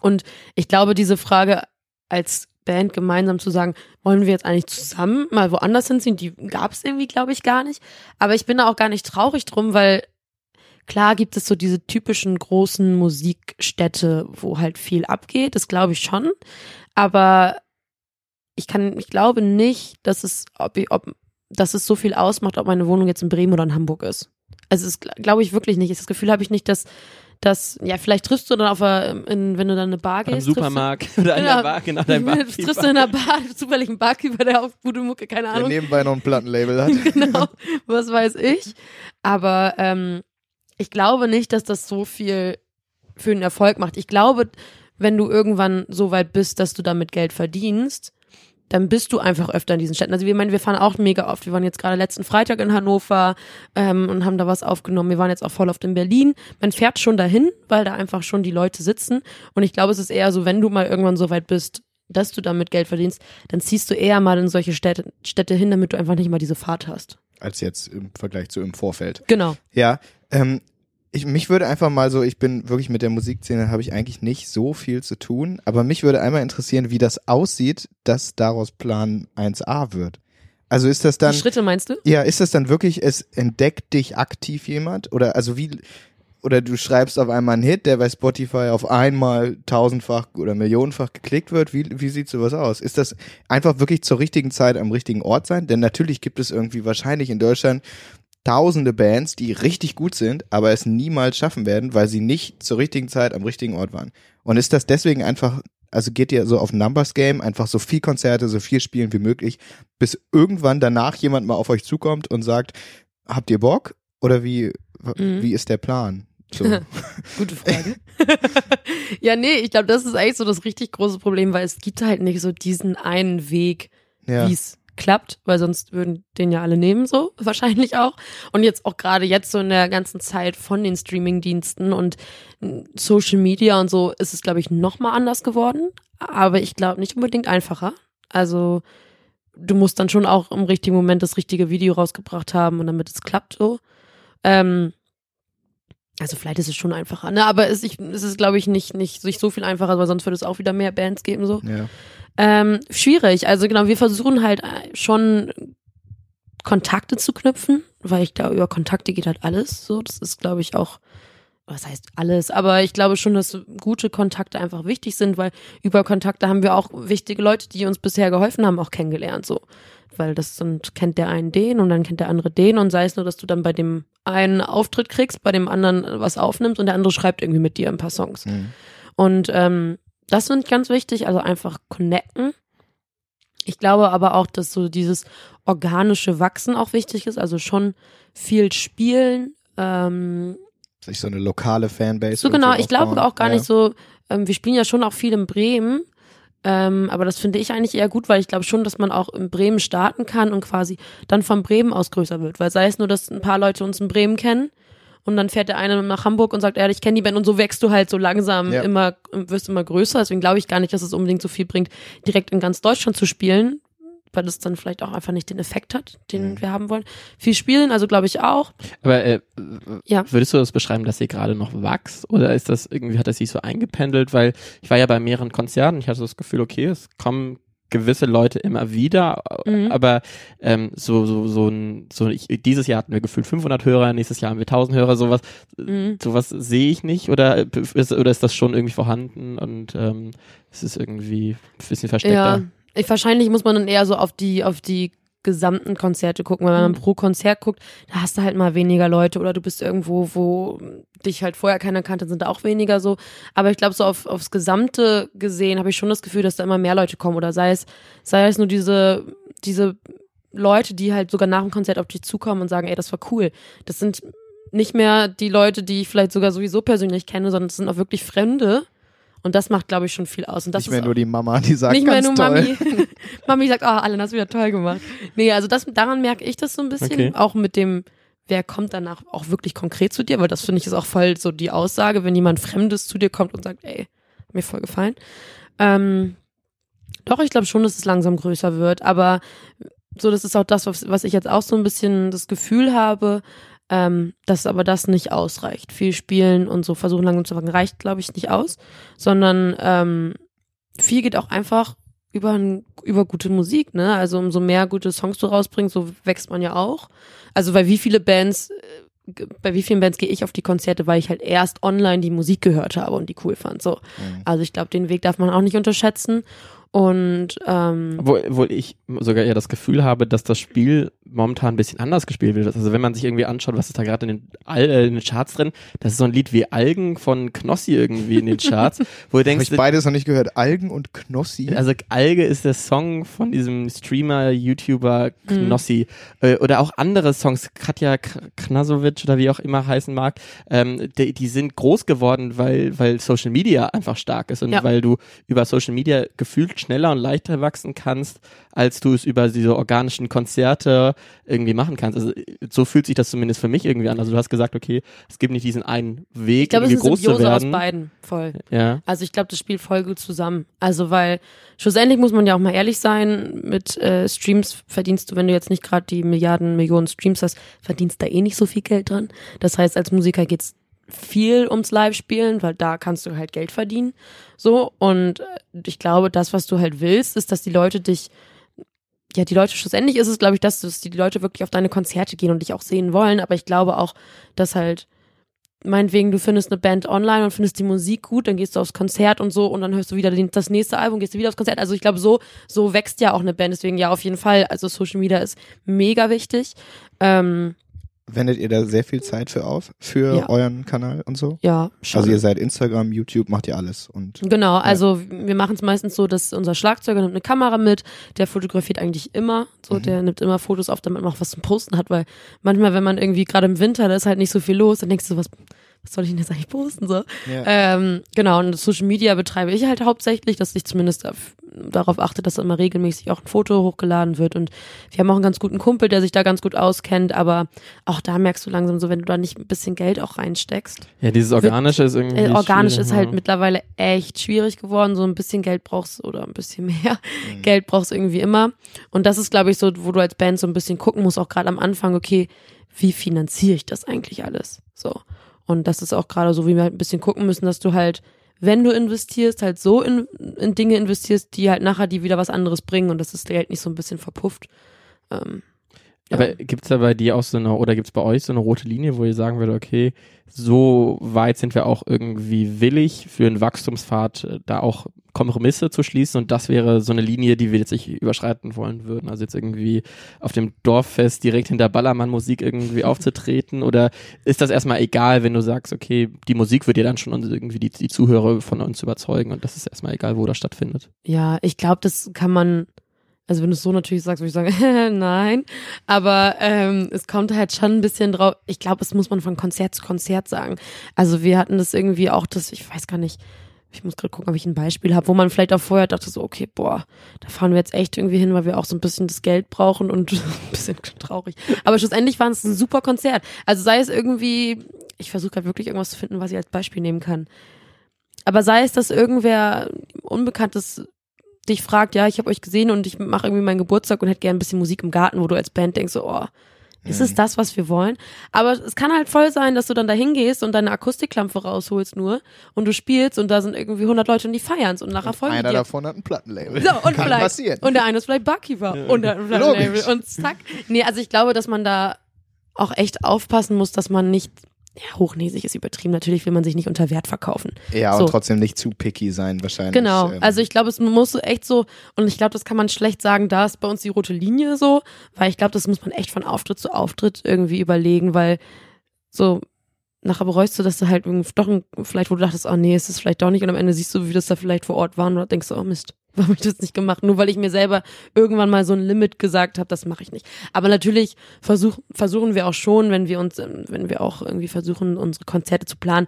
Speaker 4: Und ich glaube, diese Frage als Band gemeinsam zu sagen, wollen wir jetzt eigentlich zusammen mal woanders hinziehen, die gab es irgendwie, glaube ich, gar nicht. Aber ich bin da auch gar nicht traurig drum, weil klar gibt es so diese typischen großen Musikstädte, wo halt viel abgeht, das glaube ich schon. Aber ich kann, ich glaube nicht, dass es, ob, ob, dass es so viel ausmacht, ob meine Wohnung jetzt in Bremen oder in Hamburg ist. Also das glaube ich wirklich nicht. Das Gefühl habe ich nicht, dass, dass, ja, vielleicht triffst du dann auf, einer- in, wenn du dann in eine Bar gehst. du-
Speaker 3: Supermarkt oder an der
Speaker 4: Genau.
Speaker 3: Bar, genau, dein Bar.
Speaker 4: Triffst du in einer Bar zufällig einen Barkeeper, der auf gute Mucke, keine
Speaker 2: Der
Speaker 4: Ahnung.
Speaker 2: nebenbei noch ein Plattenlabel hat.
Speaker 4: genau, was weiß ich. Aber ähm, ich glaube nicht, dass das so viel für einen Erfolg macht. Ich glaube, wenn du irgendwann so weit bist, dass du damit Geld verdienst, dann bist du einfach öfter in diesen Städten. Also wir meinen, wir fahren auch mega oft. Wir waren jetzt gerade letzten Freitag in Hannover ähm, und haben da was aufgenommen. Wir waren jetzt auch voll oft in Berlin. Man fährt schon dahin, weil da einfach schon die Leute sitzen. Und ich glaube, es ist eher so, wenn du mal irgendwann so weit bist, dass du damit Geld verdienst, dann ziehst du eher mal in solche Städte, Städte hin, damit du einfach nicht mal diese Fahrt hast.
Speaker 2: Als jetzt im Vergleich zu im Vorfeld.
Speaker 4: Genau.
Speaker 2: Ja, ähm, ich, mich würde einfach mal so, ich bin wirklich mit der Musikszene, habe ich eigentlich nicht so viel zu tun, aber mich würde einmal interessieren, wie das aussieht, dass daraus Plan 1a wird. Also ist das dann,
Speaker 4: die Schritte meinst du?
Speaker 2: ja, ist das dann wirklich, es entdeckt dich aktiv jemand? Oder also wie, oder du schreibst auf einmal einen Hit, der bei Spotify auf einmal tausendfach oder millionenfach geklickt wird. Wie, wie sieht sowas aus? Ist das einfach wirklich zur richtigen Zeit am richtigen Ort sein? Denn natürlich gibt es irgendwie wahrscheinlich in Deutschland tausende Bands, die richtig gut sind, aber es niemals schaffen werden, weil sie nicht zur richtigen Zeit am richtigen Ort waren. Und ist das deswegen einfach, also geht ihr so auf Numbers Game, einfach so viel Konzerte, so viel spielen wie möglich, bis irgendwann danach jemand mal auf euch zukommt und sagt, habt ihr Bock? Oder wie,
Speaker 4: Mhm.
Speaker 2: wie ist der Plan? So.
Speaker 4: Gute Frage. ja, nee, ich glaube, das ist eigentlich so das richtig große Problem, weil es gibt halt nicht so diesen einen Weg,
Speaker 2: ja.
Speaker 4: wie es klappt, weil sonst würden den ja alle nehmen, so wahrscheinlich auch. Und jetzt auch gerade jetzt so in der ganzen Zeit von den Streaming-Diensten und mm, Social Media und so ist es, glaube ich, noch mal anders geworden. Aber ich glaube nicht unbedingt einfacher. Also du musst dann schon auch im richtigen Moment das richtige Video rausgebracht haben und damit es klappt so. Ähm, also vielleicht ist es schon einfacher, ne? Aber es, ich, es ist, glaube ich, nicht, nicht, nicht so viel einfacher, weil sonst würde es auch wieder mehr Bands geben, so.
Speaker 2: ja.
Speaker 4: Ähm, schwierig. Also genau, wir versuchen halt äh, schon Kontakte zu knüpfen, weil ich glaube, über Kontakte geht halt alles. So, das ist, glaube ich, auch, was heißt alles, aber ich glaube schon, dass gute Kontakte einfach wichtig sind, weil über Kontakte haben wir auch wichtige Leute, die uns bisher geholfen haben, auch kennengelernt. So. Weil das dann kennt der einen den und dann kennt der andere den und sei es nur, dass du dann bei dem einen Auftritt kriegst, bei dem anderen was aufnimmst und der andere schreibt irgendwie mit dir ein paar Songs.
Speaker 2: Mhm.
Speaker 4: Und ähm, das finde ich ganz wichtig, also einfach connecten. Ich glaube aber auch, dass so dieses organische Wachsen auch wichtig ist, also schon viel spielen. Ähm,
Speaker 2: Sich so eine lokale Fanbase.
Speaker 4: so genau, ich glaube auch gar
Speaker 2: ja.
Speaker 4: nicht so, ähm, wir spielen ja schon auch viel in Bremen, ähm, aber das finde ich eigentlich eher gut, weil ich glaube schon, dass man auch in Bremen starten kann und quasi dann von Bremen aus größer wird, weil sei es nur, dass ein paar Leute uns in Bremen kennen und dann fährt der eine nach Hamburg und sagt, ja, ich kenne die Band und so wächst du halt so langsam
Speaker 2: Ja.
Speaker 4: immer, wirst immer größer, deswegen glaube ich gar nicht, dass es unbedingt so viel bringt, direkt in ganz Deutschland zu spielen, weil das dann vielleicht auch einfach nicht den Effekt hat, den
Speaker 2: Mhm.
Speaker 4: wir haben wollen. Viel spielen, also glaube ich auch.
Speaker 3: Aber äh,
Speaker 4: Ja.
Speaker 3: würdest du das beschreiben, dass ihr gerade noch wachst oder ist das irgendwie hat das sich so eingependelt? Weil ich war ja bei mehreren Konzerten, ich hatte das Gefühl, okay, es kommen gewisse Leute immer wieder,
Speaker 4: Mhm.
Speaker 3: aber ähm, so so so ein so ich, dieses Jahr hatten wir gefühlt 500 Hörer, nächstes Jahr haben wir 1000 Hörer, sowas
Speaker 4: Mhm.
Speaker 3: sowas sehe ich nicht oder ist, oder ist das schon irgendwie vorhanden und ähm, es ist irgendwie ein bisschen versteckter.
Speaker 4: Ja, ich, wahrscheinlich muss man dann eher so auf die, auf die gesamten Konzerte gucken, weil wenn man
Speaker 3: Mhm.
Speaker 4: pro Konzert guckt, da hast du halt mal weniger Leute oder du bist irgendwo, wo dich halt vorher keiner kannte, sind da auch weniger so. Aber ich glaube, so auf, aufs Gesamte gesehen habe ich schon das Gefühl, dass da immer mehr Leute kommen oder sei es, sei es nur diese, diese Leute, die halt sogar nach dem Konzert auf dich zukommen und sagen, ey, das war cool. Das sind nicht mehr die Leute, die ich vielleicht sogar sowieso persönlich kenne, sondern das sind auch wirklich Fremde. Und das macht, glaube ich, schon viel aus. Und das
Speaker 2: Nicht mehr
Speaker 4: ist
Speaker 2: nur die Mama, die sagt,
Speaker 4: nicht mehr
Speaker 2: ganz
Speaker 4: nur
Speaker 2: toll.
Speaker 4: Mami. Mami sagt, oh, Alan, hast du wieder toll gemacht. Nee, also das, daran merke ich das so ein bisschen.
Speaker 3: Okay.
Speaker 4: Auch mit dem, wer kommt danach auch wirklich konkret zu dir, weil das finde ich ist auch voll so die Aussage, wenn jemand Fremdes zu dir kommt und sagt, ey, hat mir voll gefallen. Ähm, doch, ich glaube schon, dass es langsam größer wird, aber so, das ist auch das, was, was ich jetzt auch so ein bisschen das Gefühl habe, ähm, dass aber das nicht ausreicht. Viel spielen und so versuchen langsam zu fangen, reicht, glaube ich, nicht aus, sondern ähm, viel geht auch einfach über, über gute Musik, ne? Also umso mehr gute Songs du rausbringst, so wächst man ja auch. Also weil wie viele Bands, äh, bei wie vielen Bands gehe ich auf die Konzerte, weil ich halt erst online die Musik gehört habe und die cool fand. So.
Speaker 2: Mhm.
Speaker 4: Also ich glaube, den Weg darf man auch nicht unterschätzen. Und ähm,
Speaker 3: Obwohl, obwohl ich sogar eher das Gefühl habe, dass das Spiel momentan ein bisschen anders gespielt wird. Also wenn man sich irgendwie anschaut, was ist da gerade in, den Al äh, in den Charts drin, das ist so ein Lied wie Algen von Knossi irgendwie in den Charts, wo du
Speaker 2: Habe
Speaker 3: denkst,
Speaker 2: ich beides noch nicht gehört. Algen und Knossi.
Speaker 3: also Alge ist der Song von diesem Streamer, YouTuber Knossi. Äh, oder auch andere Songs, Katja K- Knasovic oder wie auch immer heißen mag, ähm, die, die sind groß geworden, weil, weil Social Media einfach stark ist und
Speaker 4: Ja.
Speaker 3: weil du über Social Media gefühlt schneller und leichter wachsen kannst, als du es über diese organischen Konzerte irgendwie machen kannst. Also so fühlt sich das zumindest für mich irgendwie an. Also du hast gesagt, okay, es gibt nicht diesen einen Weg,
Speaker 4: ich glaube, es ist
Speaker 3: irgendwie groß zu
Speaker 4: Symbiose aus beiden, voll.
Speaker 3: Ja.
Speaker 4: Also ich glaube, das spielt voll gut zusammen. Also weil schlussendlich muss man ja auch mal ehrlich sein, mit äh, Streams verdienst du, wenn du jetzt nicht gerade die Milliarden, Millionen Streams hast, verdienst da eh nicht so viel Geld dran. Das heißt, als Musiker geht's viel ums Live-Spielen, weil da kannst du halt Geld verdienen. So, und äh, ich glaube, das, was du halt willst, ist, dass die Leute dich ja, die Leute, schlussendlich ist es, glaube ich, dass, dass die Leute wirklich auf deine Konzerte gehen und dich auch sehen wollen, aber ich glaube auch, dass halt meinetwegen, du findest eine Band online und findest die Musik gut, dann gehst du aufs Konzert und so und dann hörst du wieder den, das nächste Album, gehst du wieder aufs Konzert. Also ich glaube, so, so wächst ja auch eine Band. Deswegen ja, auf jeden Fall. Also Social Media ist mega wichtig. Ähm,
Speaker 2: Wendet ihr da sehr viel Zeit für auf? Für
Speaker 4: Ja.
Speaker 2: euren Kanal und so?
Speaker 4: ja, schon.
Speaker 2: Also ihr seid Instagram, YouTube, macht ihr alles. Und
Speaker 4: Genau, also wir machen es meistens so, dass unser Schlagzeuger nimmt eine Kamera mit, der fotografiert eigentlich immer, so
Speaker 2: Mhm.
Speaker 4: der nimmt immer Fotos auf, damit man auch was zum Posten hat, weil manchmal, wenn man irgendwie gerade im Winter, da ist halt nicht so viel los, dann denkst du, was, was soll ich denn jetzt eigentlich posten so?
Speaker 2: ja.
Speaker 4: Ähm, genau, und Social Media betreibe ich halt hauptsächlich, dass ich zumindest auf, darauf achte, dass immer regelmäßig auch ein Foto hochgeladen wird. Und wir haben auch einen ganz guten Kumpel, der sich da ganz gut auskennt, aber auch da merkst du langsam so, wenn du da nicht ein bisschen Geld auch reinsteckst.
Speaker 3: Ja, dieses Organische ist irgendwie.
Speaker 4: Äh, organisch ist halt
Speaker 3: ja.
Speaker 4: mittlerweile echt schwierig geworden. So ein bisschen Geld brauchst oder ein bisschen mehr
Speaker 2: Mhm.
Speaker 4: Geld brauchst du irgendwie immer. Und das ist, glaube ich, so, wo du als Band so ein bisschen gucken musst, auch gerade am Anfang, okay, wie finanziere ich das eigentlich alles? So. Und das ist auch gerade so, wie wir halt ein bisschen gucken müssen, dass du halt, wenn du investierst, halt so in, in Dinge investierst, die halt nachher die wieder was anderes bringen und dass das Geld nicht so ein bisschen verpufft. Ähm, ja.
Speaker 3: Aber gibt's da bei dir auch so eine, oder gibt's bei euch so eine rote Linie, wo ihr sagen würdet, okay, so weit sind wir auch irgendwie willig für einen Wachstumspfad, äh, da auch Kompromisse zu schließen und das wäre so eine Linie, die wir jetzt nicht überschreiten wollen würden. Also jetzt irgendwie auf dem Dorffest direkt hinter Ballermann-Musik irgendwie aufzutreten oder ist das erstmal egal, wenn du sagst, okay, die Musik wird dir dann schon irgendwie die, die Zuhörer von uns überzeugen und das ist erstmal egal, wo das stattfindet.
Speaker 4: Ja, ich glaube, das kann man, also wenn du es so natürlich sagst, würde ich sagen, nein. Aber ähm, es kommt halt schon ein bisschen drauf. Ich glaube, es muss man von Konzert zu Konzert sagen. Also wir hatten das irgendwie auch, das, ich weiß gar nicht, ich muss gerade gucken, ob ich ein Beispiel habe, wo man vielleicht auch vorher dachte so, okay, boah, da fahren wir jetzt echt irgendwie hin, weil wir auch so ein bisschen das Geld brauchen und ein bisschen traurig. Aber schlussendlich war es ein super Konzert. Also sei es irgendwie, ich versuche gerade wirklich irgendwas zu finden, was ich als Beispiel nehmen kann. Aber sei es, dass irgendwer Unbekanntes dich fragt, ja, ich habe euch gesehen und ich mache irgendwie meinen Geburtstag und hätte gerne ein bisschen Musik im Garten, wo du als Band denkst, so, oh, Ist es das, was wir wollen? Aber es kann halt voll sein, dass du dann da hingehst und deine Akustikklampe rausholst nur und du spielst und da sind irgendwie 100 Leute und die feiern's und nachher folgen
Speaker 2: Einer
Speaker 4: dir.
Speaker 2: davon hat ein Plattenlabel.
Speaker 4: So, und
Speaker 2: Kann
Speaker 4: vielleicht,
Speaker 2: passieren.
Speaker 4: Und der eine ist vielleicht Barkeeper und der hat ein Plattenlabel
Speaker 2: Logisch.
Speaker 4: und zack. Nee, also ich glaube, dass man da auch echt aufpassen muss, dass man nicht, ja, hochnäsig ist übertrieben. Natürlich will man sich nicht unter Wert verkaufen.
Speaker 2: ja,
Speaker 4: so.
Speaker 2: und trotzdem nicht zu picky sein wahrscheinlich.
Speaker 4: Genau.
Speaker 2: Ähm,
Speaker 4: Also ich glaube, es muss so echt so, und ich glaube, das kann man schlecht sagen, da ist bei uns die rote Linie so, weil ich glaube, das muss man echt von Auftritt zu Auftritt irgendwie überlegen, weil so nachher bereust du, dass du halt irgendwie doch ein, vielleicht, wo du dachtest, oh nee, ist das vielleicht doch nicht, und am Ende siehst du, wie das da vielleicht vor Ort war, und denkst du, oh Mist, warum hab ich das nicht gemacht? Nur weil ich mir selber irgendwann mal so ein Limit gesagt habe, das mache ich nicht. Aber natürlich versuch, versuchen wir auch schon, wenn wir uns, ähm, wenn wir auch irgendwie versuchen, unsere Konzerte zu planen,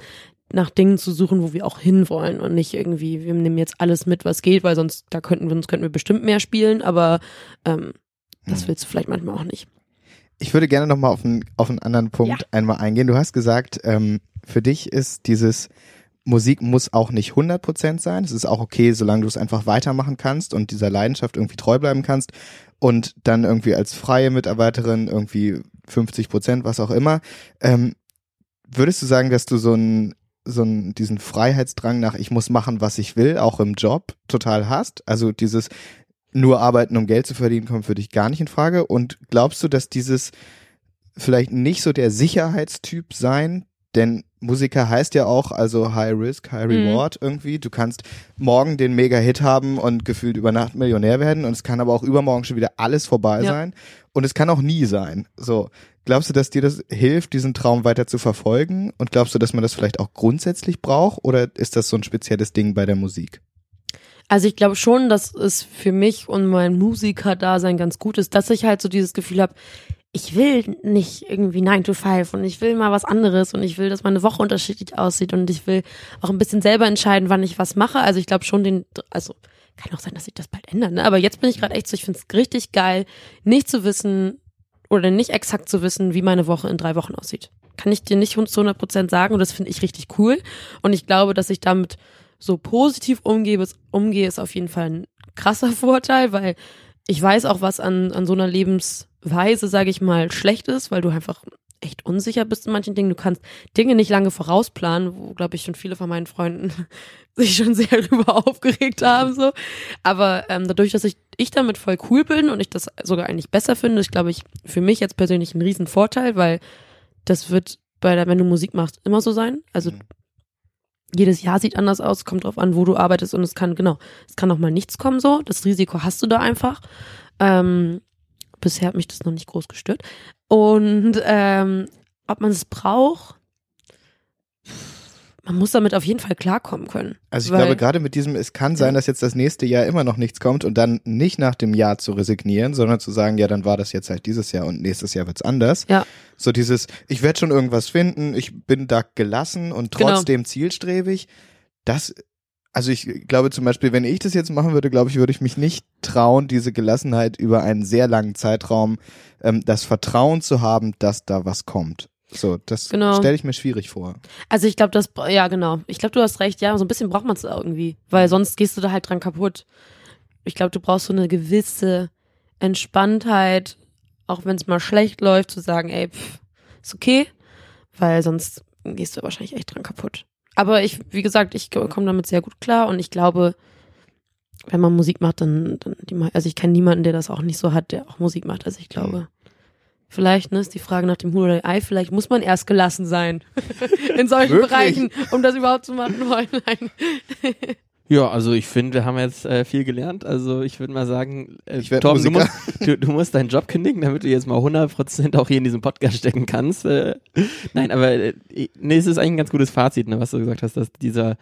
Speaker 4: nach Dingen zu suchen, wo wir auch hinwollen und nicht irgendwie, wir nehmen jetzt alles mit, was geht, weil sonst, da könnten wir, sonst könnten wir bestimmt mehr spielen, aber ähm, das willst du vielleicht manchmal auch nicht.
Speaker 2: Ich würde gerne nochmal auf einen, auf einen anderen Punkt
Speaker 4: Ja.
Speaker 2: einmal eingehen. Du hast gesagt, ähm, für dich ist dieses Musik muss auch nicht 100% sein. Es ist auch okay, solange du es einfach weitermachen kannst und dieser Leidenschaft irgendwie treu bleiben kannst und dann irgendwie als freie Mitarbeiterin irgendwie 50%, was auch immer. Ähm, würdest du sagen, dass du so einen so einen, diesen Freiheitsdrang nach ich muss machen, was ich will, auch im Job total hast? Also dieses nur arbeiten, um Geld zu verdienen, kommt für dich gar nicht in Frage. Und glaubst du, dass dieses vielleicht nicht so der Sicherheitstyp sein, denn Musiker heißt ja auch, also High Risk, High Reward irgendwie. Du kannst morgen den Mega-Hit haben und gefühlt über Nacht Millionär werden und es kann aber auch übermorgen schon wieder alles vorbei
Speaker 4: Ja.
Speaker 2: sein und es kann auch nie sein. So. Glaubst du, dass dir das hilft, diesen Traum weiter zu verfolgen? Und glaubst du, dass man das vielleicht auch grundsätzlich braucht? Oder ist das so ein spezielles Ding bei der Musik?
Speaker 4: Also ich glaube schon, dass es für mich und mein Musiker-Dasein ganz gut ist, dass ich halt so dieses Gefühl habe, ich will nicht irgendwie 9 to 5 und ich will mal was anderes und ich will, dass meine Woche unterschiedlich aussieht und ich will auch ein bisschen selber entscheiden, wann ich was mache. Also ich glaube schon den, also kann auch sein, dass sich das bald ändert, ne? Aber jetzt bin ich gerade echt so, ich finde es richtig geil, nicht zu wissen oder nicht exakt zu wissen, wie meine Woche in drei Wochen aussieht. Kann ich dir nicht zu 100 Prozent sagen und das finde ich richtig cool. Und ich glaube, dass ich damit so positiv umgehe, umgehe, ist auf jeden Fall ein krasser Vorteil, weil ich weiß auch, was an, an so einer Lebensweise, sage ich mal, schlecht ist, weil du einfach echt unsicher bist in manchen Dingen. Du kannst Dinge nicht lange vorausplanen, wo, glaube ich, schon viele von meinen Freunden sich schon sehr darüber aufgeregt haben. so. Aber ähm, dadurch, dass ich, ich damit voll cool bin und ich das sogar eigentlich besser finde, ist, glaube ich, für mich jetzt persönlich ein riesen Vorteil, weil das wird bei der, wenn du Musik machst, immer so sein. Also
Speaker 2: Mhm.
Speaker 4: jedes Jahr sieht anders aus, kommt drauf an, wo du arbeitest und es kann, genau, es kann auch mal nichts kommen so. Das Risiko hast du da einfach. Ähm, bisher hat mich das noch nicht groß gestört. Und ähm, ob man es braucht, man muss damit auf jeden Fall klarkommen können.
Speaker 2: Also ich glaube, gerade mit diesem, es kann sein, dass jetzt das nächste Jahr immer noch nichts kommt und dann nicht nach dem Jahr zu resignieren, sondern zu sagen, ja, dann war das jetzt halt dieses Jahr und nächstes Jahr wird's anders.
Speaker 4: Ja.
Speaker 2: So dieses, ich werde schon irgendwas finden, ich bin da gelassen und
Speaker 4: Genau.
Speaker 2: trotzdem zielstrebig. Das, also ich glaube zum Beispiel, wenn ich das jetzt machen würde, glaube ich, würde ich mich nicht trauen, diese Gelassenheit über einen sehr langen Zeitraum, ähm, das Vertrauen zu haben, dass da was kommt. So, das
Speaker 4: Genau.
Speaker 2: stelle ich mir schwierig vor.
Speaker 4: Also ich glaube, das, ja genau. Ich glaube, du hast recht. Ja, so ein bisschen braucht man es irgendwie, weil sonst gehst du da halt dran kaputt. Ich glaube, du brauchst so eine gewisse Entspanntheit, auch wenn es mal schlecht läuft, zu sagen, ey, pff, ist okay, weil sonst gehst du wahrscheinlich echt dran kaputt. Aber ich, wie gesagt, ich komme damit sehr gut klar und ich glaube, wenn man Musik macht, dann, dann die, also ich kenne niemanden, der das auch nicht so hat, der auch Musik macht. Also ich glaube, vielleicht, ne, ist die Frage nach dem Huhn oder Ei, vielleicht muss man erst gelassen sein in solchen? Bereichen, um das überhaupt zu machen wollen.
Speaker 3: Ja, also ich finde, wir haben jetzt äh, viel gelernt. Also ich würde mal sagen, äh,
Speaker 2: Ich
Speaker 3: Torben, du musst, du, du musst deinen Job kündigen, damit du jetzt mal 100% auch hier in diesem Podcast stecken kannst. Äh, nein, aber äh, nee, es ist eigentlich ein ganz gutes Fazit, ne, was du gesagt hast, dass dieser,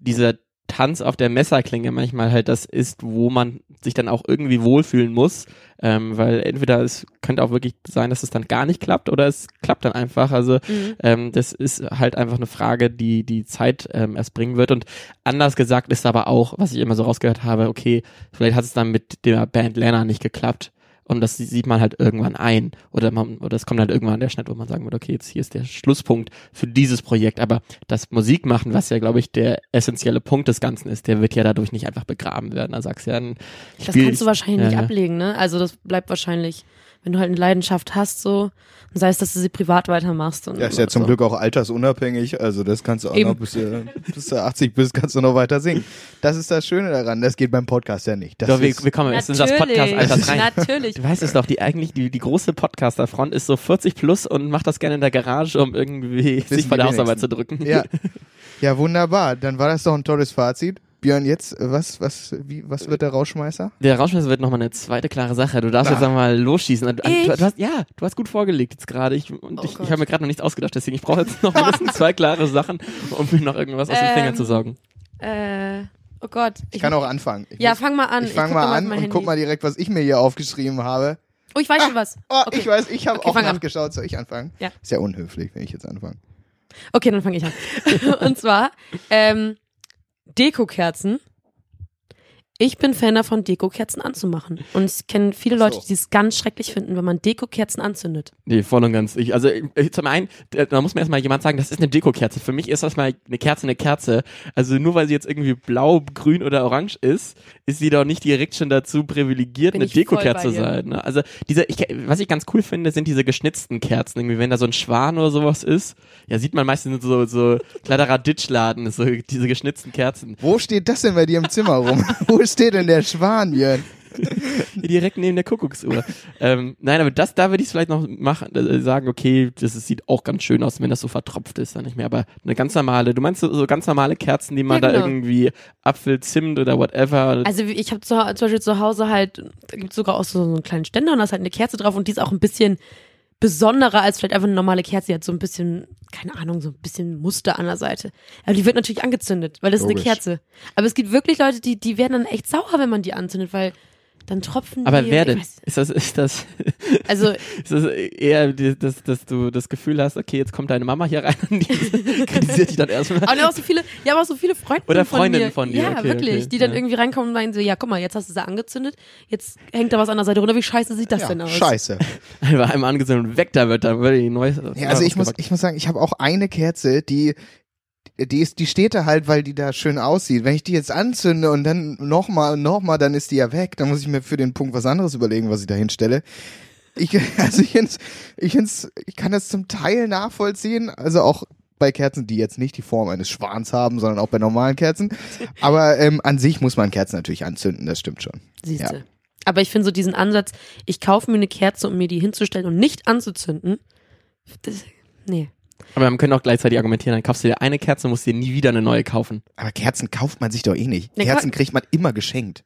Speaker 3: dieser Tanz auf der Messerklinge manchmal halt das ist, wo man sich dann auch irgendwie wohlfühlen muss, ähm, weil entweder es könnte auch wirklich sein, dass es dann gar nicht klappt oder es klappt dann einfach. Also
Speaker 4: Mhm.
Speaker 3: ähm, das ist halt einfach eine Frage, die die Zeit ähm, erst bringen wird. Und anders gesagt ist aber auch, was ich immer so rausgehört habe, okay, vielleicht hat es dann mit der Band Lena nicht geklappt. Und das sieht man halt irgendwann ein. Oder man, oder es kommt halt irgendwann der Schnitt, wo man sagen würde, okay, jetzt hier ist der Schlusspunkt für dieses Projekt. Aber das Musikmachen, was ja, glaube ich, der essentielle Punkt des Ganzen ist, der wird ja dadurch nicht einfach begraben werden. Da sagst du ja, ein
Speaker 4: Das
Speaker 3: Spiel-
Speaker 4: kannst du wahrscheinlich nicht
Speaker 3: Ja, ja.
Speaker 4: ablegen, ne? Also das bleibt wahrscheinlich wenn du halt eine Leidenschaft hast, so, und sei es, dass du sie privat weitermachst. Und
Speaker 2: Ja, ist ja zum
Speaker 4: so.
Speaker 2: Glück auch altersunabhängig, also das kannst du auch
Speaker 4: Eben.
Speaker 2: noch, bis du, bis du 80 bist, kannst du noch weiter singen. Das ist das Schöne daran, das geht beim Podcast ja nicht. Das
Speaker 3: Doch, wir,
Speaker 2: ist,
Speaker 3: wir kommen jetzt in das Podcast-Alter rein.
Speaker 4: Natürlich.
Speaker 3: Du weißt es doch, die eigentlich, die, die große Podcaster-Front ist so 40 plus und macht das gerne in der Garage, um irgendwie sich vor
Speaker 2: die
Speaker 3: der Hausarbeit zu drücken.
Speaker 2: ja. ja, wunderbar, dann war das doch ein tolles Fazit. Björn, jetzt, äh, was, was, wie, was wird der Rauschmeißer?
Speaker 3: Der Rauschmesser wird nochmal eine zweite klare Sache. Du darfst
Speaker 2: Ah.
Speaker 3: jetzt einmal losschießen. Du,
Speaker 4: Ich?
Speaker 3: du, du hast, ja, du hast gut vorgelegt jetzt gerade. Ich, und
Speaker 4: Oh
Speaker 3: ich, ich habe mir gerade noch nichts ausgedacht, deswegen ich brauche jetzt noch mindestens zwei klare Sachen, um mir noch irgendwas aus den
Speaker 4: Ähm,
Speaker 3: Fingern zu saugen.
Speaker 4: Äh, oh Gott.
Speaker 2: Ich kann auch anfangen. Ich
Speaker 4: Ja,
Speaker 2: muss-
Speaker 4: fang mal an.
Speaker 2: Ich fange
Speaker 4: guck
Speaker 2: mal an und
Speaker 4: Handy.
Speaker 2: guck mal direkt, was ich mir hier aufgeschrieben habe.
Speaker 4: Oh, ich weiß schon was.
Speaker 2: Oh,
Speaker 4: Okay.
Speaker 2: ich weiß, ich habe
Speaker 4: Okay,
Speaker 2: auch
Speaker 4: fang an.
Speaker 2: nachgeschaut. Soll ich anfangen?
Speaker 4: Ja.
Speaker 2: Ist ja unhöflich, wenn ich jetzt anfange.
Speaker 4: Okay, dann fange ich an. Und zwar ähm, Dekokerzen. Ich bin Fan davon, Dekokerzen anzumachen. Und ich kenne viele
Speaker 2: so.
Speaker 4: Leute, die es ganz schrecklich finden, wenn man Dekokerzen anzündet.
Speaker 3: Nee, voll und ganz. Ich, also ich, zum einen, da muss mir erstmal jemand sagen, das ist eine Dekokerze. Für mich ist das mal eine Kerze eine Kerze. Also nur weil sie jetzt irgendwie blau, grün oder orange ist, ist sie doch nicht direkt schon dazu privilegiert,
Speaker 4: Bin
Speaker 3: eine Dekokerze
Speaker 4: dir.
Speaker 3: sein. Ne? Also diese, ich, was ich ganz cool finde, sind diese geschnitzten Kerzen. Irgendwie, wenn da so ein Schwan oder sowas ist, ja, sieht man meistens so, so Kladderadatsch-Laden, so diese geschnitzten Kerzen.
Speaker 2: Wo steht das denn bei dir im Zimmer rum? Wo steht denn der Schwan, Björn?
Speaker 3: Direkt neben der Kuckucksuhr. ähm, nein, aber das, da würde ich es vielleicht noch machen, äh, sagen, okay, das ist, sieht auch ganz schön aus, wenn das so vertropft ist, dann nicht mehr. Aber eine ganz normale, du meinst so, so ganz normale Kerzen, die man
Speaker 4: Ja,
Speaker 3: da
Speaker 4: genau.
Speaker 3: irgendwie Apfel, Zimt oder whatever.
Speaker 4: Also ich habe zu, zum Beispiel zu Hause halt, da gibt sogar auch so, so einen kleinen Ständer und da ist halt eine Kerze drauf und die ist auch ein bisschen besonderer als vielleicht einfach eine normale Kerze. Die hat so ein bisschen, keine Ahnung, so ein bisschen Muster an der Seite. Aber die wird natürlich angezündet, weil das ist
Speaker 2: Logisch.
Speaker 4: eine Kerze. Aber es gibt wirklich Leute, die, die werden dann echt sauer, wenn man die anzündet, weil dann tropfen
Speaker 3: aber
Speaker 4: die.
Speaker 3: wer
Speaker 4: ich
Speaker 3: denn? Ist das, ist das,
Speaker 4: Also
Speaker 3: ist das eher, dass, dass du das Gefühl hast, okay, jetzt kommt deine Mama hier rein und die kritisiert dich dann erstmal.
Speaker 4: Aber auch so viele, ja, aber auch so viele Freunde
Speaker 3: Oder
Speaker 4: von
Speaker 3: Freundinnen
Speaker 4: mir.
Speaker 3: von dir,
Speaker 4: Ja,
Speaker 3: okay,
Speaker 4: wirklich.
Speaker 3: okay,
Speaker 4: die dann
Speaker 3: ja.
Speaker 4: irgendwie reinkommen und meinen so, ja, guck mal, jetzt hast du sie angezündet, jetzt hängt da was an der Seite runter, wie scheiße sieht das
Speaker 2: Ja,
Speaker 4: denn aus?
Speaker 2: scheiße.
Speaker 3: Einfach einmal angesehen und weg damit, dann würde die neues.
Speaker 2: Ja, also ich muss, ich muss sagen, ich habe auch eine Kerze, die, die ist, die steht da halt, weil die da schön aussieht. Wenn ich die jetzt anzünde und dann nochmal und nochmal, dann ist die ja weg. Dann muss ich mir für den Punkt was anderes überlegen, was ich da hinstelle. Ich, also ich, find's, ich, find's, ich kann das zum Teil nachvollziehen, also auch bei Kerzen, die jetzt nicht die Form eines Schwans haben, sondern auch bei normalen Kerzen. Aber ähm, an sich muss man Kerzen natürlich anzünden, das stimmt schon.
Speaker 4: Siehst
Speaker 2: Ja.
Speaker 4: du. Aber ich finde so diesen Ansatz, ich kaufe mir eine Kerze, um mir die hinzustellen und nicht anzuzünden. Das, nee.
Speaker 3: Aber man könnte auch gleichzeitig argumentieren, dann kaufst du dir eine Kerze und musst dir nie wieder eine neue kaufen.
Speaker 2: Aber Kerzen kauft man sich doch eh nicht.
Speaker 4: Ne,
Speaker 2: Kerzen kriegt man immer geschenkt.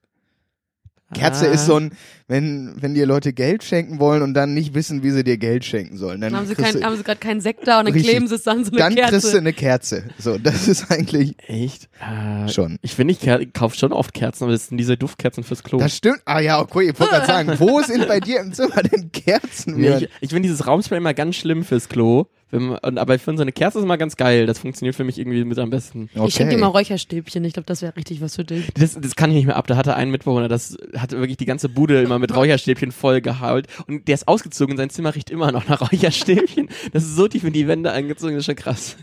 Speaker 2: Kerze
Speaker 3: Ah.
Speaker 2: ist so ein, wenn, wenn dir Leute Geld schenken wollen und dann nicht wissen, wie sie dir Geld schenken sollen, dann
Speaker 4: Dann haben sie, kein,
Speaker 2: du,
Speaker 4: haben sie gerade keinen Sekt da und dann
Speaker 2: Richtig.
Speaker 4: kleben sie es an so eine
Speaker 2: dann
Speaker 4: Kerze.
Speaker 2: kriegst du eine Kerze. So, das ist eigentlich
Speaker 3: Echt? Äh,
Speaker 2: schon.
Speaker 3: Ich finde, ich ker- kauf schon oft Kerzen, aber das sind diese Duftkerzen fürs Klo.
Speaker 2: Das stimmt. Ah ja, okay, ich wollte gerade sagen, wo sind bei dir im Zimmer denn Kerzen?
Speaker 3: Nee, ich ich finde dieses Raumspray immer ganz schlimm fürs Klo. Wenn man, und, aber ich finde so eine Kerze ist immer ganz geil. Das funktioniert für mich irgendwie mit am besten.
Speaker 2: okay.
Speaker 4: Ich schenke dir mal Räucherstäbchen. Ich glaube, das wäre richtig was für dich.
Speaker 3: Das, das kann ich nicht mehr ab. Da hatte ein Mitbewohner, das hatte wirklich die ganze Bude immer mit Räucherstäbchen voll gehault. Und der ist ausgezogen, sein Zimmer riecht immer noch nach Räucherstäbchen. Das ist so tief in die Wände eingezogen, das ist schon krass.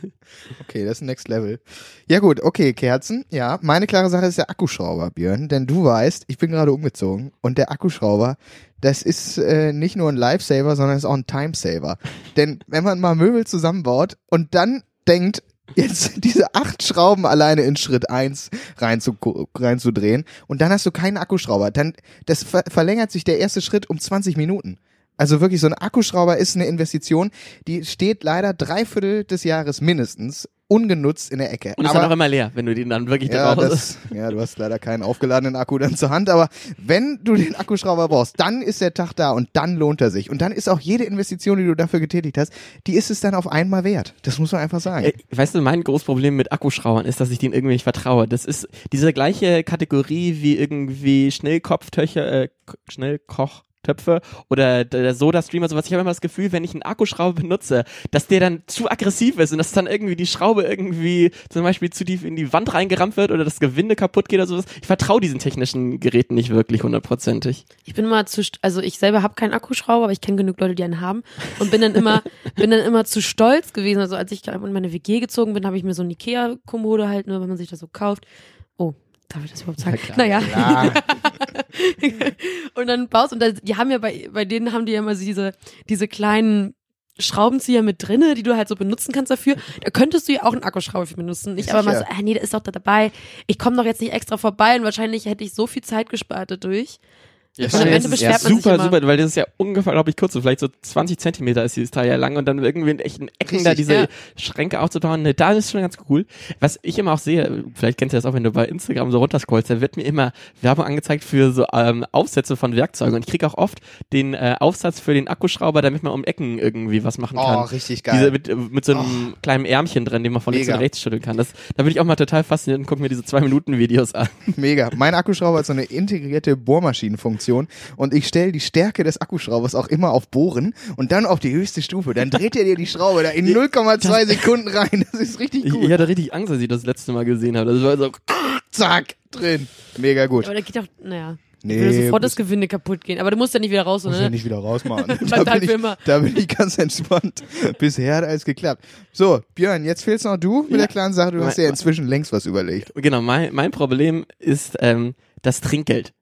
Speaker 2: Okay, das ist Next Level. Ja gut, okay, Kerzen. Ja, meine klare Sache ist der Akkuschrauber, Björn. Denn du weißt, ich bin gerade umgezogen und der Akkuschrauber, das ist äh, nicht nur ein Lifesaver, sondern ist auch ein Timesaver. Denn wenn man mal Möbel zusammenbaut und dann denkt, jetzt diese acht Schrauben alleine in Schritt eins reinzu reinzudrehen und dann hast du keinen Akkuschrauber, dann das ver verlängert sich der erste Schritt um 20 Minuten. Also wirklich, so ein Akkuschrauber ist eine Investition, die steht leider drei Viertel des Jahres mindestens ungenutzt in der Ecke.
Speaker 3: Und ist dann auch immer leer, wenn du den dann wirklich
Speaker 2: ja,
Speaker 3: da
Speaker 2: das, ja, du hast leider keinen aufgeladenen Akku dann zur Hand, aber wenn du den Akkuschrauber brauchst, dann ist der Tag da und dann lohnt er sich. Und dann ist auch jede Investition, die du dafür getätigt hast, die ist es dann auf einmal wert. Das muss man einfach sagen.
Speaker 3: Äh, Weißt du, mein großes Problem mit Akkuschrauern ist, dass ich denen irgendwie nicht vertraue. Das ist diese gleiche Kategorie wie irgendwie Schnellkopftöcher, äh, K- Schnellkochtöpfe oder der Soda-Streamer, sowas. Ich habe immer das Gefühl, wenn ich einen Akkuschrauber benutze, dass der dann zu aggressiv ist und dass dann irgendwie die Schraube irgendwie zum Beispiel zu tief in die Wand reingerammt wird oder das Gewinde kaputt geht oder sowas. Ich vertraue diesen technischen Geräten nicht wirklich hundertprozentig.
Speaker 4: Ich bin mal zu, also ich selber habe keinen Akkuschrauber, aber ich kenne genug Leute, die einen haben und bin dann immer, bin dann immer zu stolz gewesen. Also als ich in meine WG gezogen bin, habe ich mir so eine Ikea-Kommode halt, nur wenn man sich das so kauft. Darf ich das überhaupt sagen?
Speaker 3: klar.
Speaker 4: naja.
Speaker 2: Klar.
Speaker 4: und dann baust und da, die haben ja bei, bei denen haben die ja immer so diese, diese kleinen Schraubenzieher mit drinne, die du halt so benutzen kannst dafür. Da könntest du ja auch einen Akkuschrauber für benutzen. Ich aber mal so, ah nee, der ist doch da dabei. Ich komme doch jetzt nicht extra vorbei und wahrscheinlich hätte ich so viel Zeit gespart dadurch.
Speaker 3: Ja,
Speaker 4: Und am. Ende
Speaker 3: ist
Speaker 4: beschwert man sich
Speaker 3: super,
Speaker 4: immer.
Speaker 3: super, weil das ist ja ungefähr, glaube ich, kurz, so vielleicht so 20 Zentimeter ist dieses Teil ja lang und dann irgendwie in echten Ecken
Speaker 2: Richtig,
Speaker 3: da diese
Speaker 4: ja.
Speaker 3: Schränke aufzubauen, ne, da ist schon ganz cool. Was ich immer auch sehe, vielleicht kennst du das auch, wenn du bei Instagram so runterscrollst, da wird mir immer Werbung angezeigt für so ähm, Aufsätze von Werkzeugen und ich kriege auch oft den äh, Aufsatz für den Akkuschrauber, damit man um Ecken irgendwie was machen kann.
Speaker 2: Oh, richtig
Speaker 3: Diese
Speaker 2: geil.
Speaker 3: mit, äh, mit so einem kleinen Ärmchen drin, den man von links
Speaker 2: Mega.
Speaker 3: und rechts schütteln kann. Das, da bin ich auch mal total fasziniert und gucke mir diese zwei Minuten Videos an.
Speaker 2: Mega. Mein Akkuschrauber hat so eine integrierte Bohrmaschinenfunktion und ich stelle die Stärke des Akkuschraubers auch immer auf Bohren und dann auf die höchste Stufe. Dann dreht er dir die Schraube da in 0,2 Sekunden rein. Das ist richtig
Speaker 3: Ich,
Speaker 2: gut.
Speaker 3: ich hatte richtig Angst, als ich das letzte Mal gesehen habe. Das war so,
Speaker 2: Zack, drin. Mega gut.
Speaker 4: Aber da geht doch, naja.
Speaker 2: Nee,
Speaker 4: würde sofort das Gewinde kaputt gehen. Aber du musst ja nicht wieder raus, oder?
Speaker 2: ja nicht wieder rausmachen. da,
Speaker 4: Bleibt halt
Speaker 2: bin
Speaker 4: für
Speaker 2: ich,
Speaker 4: immer.
Speaker 2: da bin ich ganz entspannt. Bisher hat alles geklappt. So, Björn, jetzt fehlst noch du mit
Speaker 3: Ja.
Speaker 2: der kleinen Sache. Du hast
Speaker 3: Mein-
Speaker 2: ja inzwischen längst was überlegt.
Speaker 3: Genau, mein, mein Problem ist ähm, das Trinkgeld.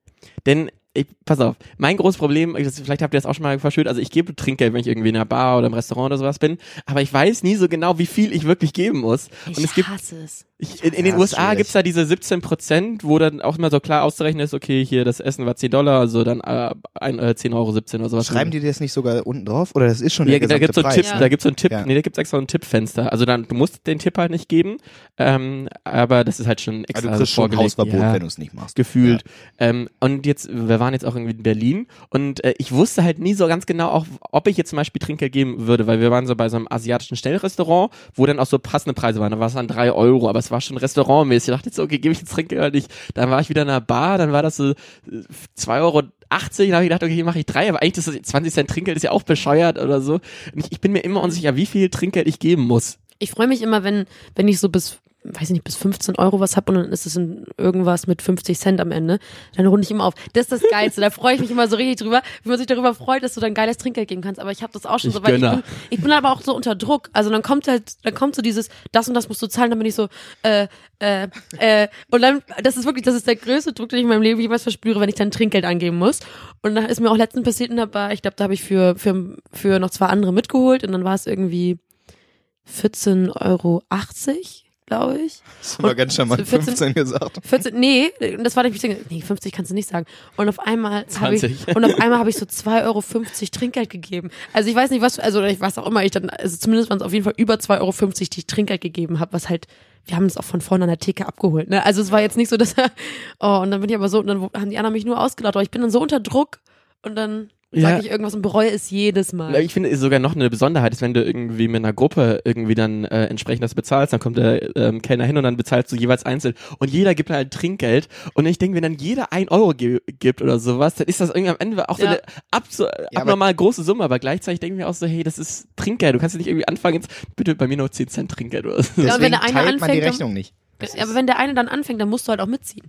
Speaker 3: Denn, ich, pass auf, mein großes Problem, das, vielleicht habt ihr das auch schon mal verschüttet, also ich gebe Trinkgeld, wenn ich irgendwie in einer Bar oder im Restaurant oder sowas bin, aber ich weiß nie so genau, wie viel ich wirklich geben muss.
Speaker 4: Ich
Speaker 3: Und es gibt
Speaker 4: hasse es.
Speaker 3: Ich, in, in
Speaker 2: Ja,
Speaker 3: den USA
Speaker 2: schwierig.
Speaker 3: gibt's da diese 17 Prozent, wo dann auch immer so klar auszurechnen ist, okay, hier das Essen war 10 Dollar, also dann äh, ein, äh, 10 Euro 17 oder sowas.
Speaker 2: Schreiben die das nicht sogar unten drauf? Oder das ist schon
Speaker 3: ja,
Speaker 2: der
Speaker 3: da gibt's so
Speaker 2: Preis?
Speaker 3: Tipp,
Speaker 4: Ja.
Speaker 3: da gibt's so einen Tipp,
Speaker 2: Ja.
Speaker 3: nee, da gibt's extra so ein Tippfenster. Also dann, du musst den Tipp halt nicht geben, ähm, aber das ist halt schon
Speaker 2: Also
Speaker 3: extra
Speaker 2: du kriegst schon. Hausverbot,
Speaker 3: ja
Speaker 2: wenn du es nicht machst.
Speaker 3: gefühlt. Ähm, und jetzt, wir waren jetzt auch irgendwie in Berlin und äh, ich wusste halt nie so ganz genau, auch, ob ich jetzt zum Beispiel Trinkgeld geben würde, weil wir waren so bei so einem asiatischen Schnellrestaurant, wo dann auch so passende Preise waren. Da war es dann drei Euro, aber es war schon restaurantmäßig. Ich dachte jetzt, okay, gebe ich jetzt Trinkgeld oder nicht? Dann war ich wieder in einer Bar, dann war das so äh, zwei Euro 80, dann habe ich gedacht, okay, mache ich drei, aber eigentlich das ist 20 Cent Trinkgeld ist ja auch bescheuert oder so. Ich, ich bin mir immer unsicher, wie viel Trinkgeld ich geben muss.
Speaker 4: Ich freue mich immer, wenn, wenn ich so bis, weiß ich nicht, bis 15 Euro was hab und dann ist es irgendwas mit 50 Cent am Ende, dann runde ich immer auf. Das ist das Geilste. Da freue ich mich immer so richtig drüber, wie man sich darüber freut, dass du dann geiles Trinkgeld geben kannst. Aber ich habe das auch schon
Speaker 3: Ich
Speaker 4: so, weil ich
Speaker 3: gönner.
Speaker 4: bin, ich bin aber auch so unter Druck. Also dann kommt halt, dann kommt so dieses, das und das musst du zahlen, dann bin ich so, äh, äh, äh, und dann, das ist wirklich, das ist der größte Druck, den ich in meinem Leben jemals verspüre, wenn ich dann Trinkgeld angeben muss. Und da ist mir auch letztens passiert in der Bar, ich glaube, da habe ich für, für, für noch zwei andere mitgeholt und dann war es irgendwie 14,80 Euro, glaube ich.
Speaker 2: Du mal ganz charmant
Speaker 4: 14
Speaker 2: 15 gesagt.
Speaker 4: 14, nee, das war nämlich, nee, 50 kannst du nicht sagen. Und auf einmal habe ich,
Speaker 3: 20.
Speaker 4: und auf einmal habe ich so 2,50 Euro Trinkgeld gegeben. Also ich weiß nicht, was, also ich weiß auch immer, ich dann, also zumindest waren es auf jeden Fall über 2,50 Euro, die ich Trinkgeld gegeben habe, was halt, wir haben das auch von vorne an der Theke abgeholt, ne? Also es war jetzt nicht so, dass er, oh, und dann bin ich aber so, und dann haben die anderen mich nur ausgelacht, aber ich bin dann so unter Druck und dann
Speaker 3: Ja.
Speaker 4: sage ich irgendwas und bereue es jedes Mal.
Speaker 3: Ja, Ich finde ist sogar noch eine Besonderheit, ist, wenn du irgendwie mit einer Gruppe irgendwie dann äh, entsprechend das bezahlst, dann kommt der ähm, Kellner hin und dann bezahlst du jeweils einzeln und jeder gibt halt Trinkgeld und ich denke, wenn dann jeder ein Euro ge gibt oder sowas, dann ist das irgendwie am Ende auch so
Speaker 4: Ja.
Speaker 3: eine abso abnormal große Summe, aber gleichzeitig denken wir auch so, hey, das ist Trinkgeld, du kannst nicht irgendwie anfangen, jetzt bitte bei mir noch 10 Cent Trinkgeld oder so.
Speaker 4: Ja, und wenn
Speaker 2: Deswegen
Speaker 4: der eine
Speaker 2: teilt man die
Speaker 4: anfängt, dann-
Speaker 2: Rechnung nicht.
Speaker 4: Ja, aber wenn der eine dann anfängt, dann musst du halt auch mitziehen.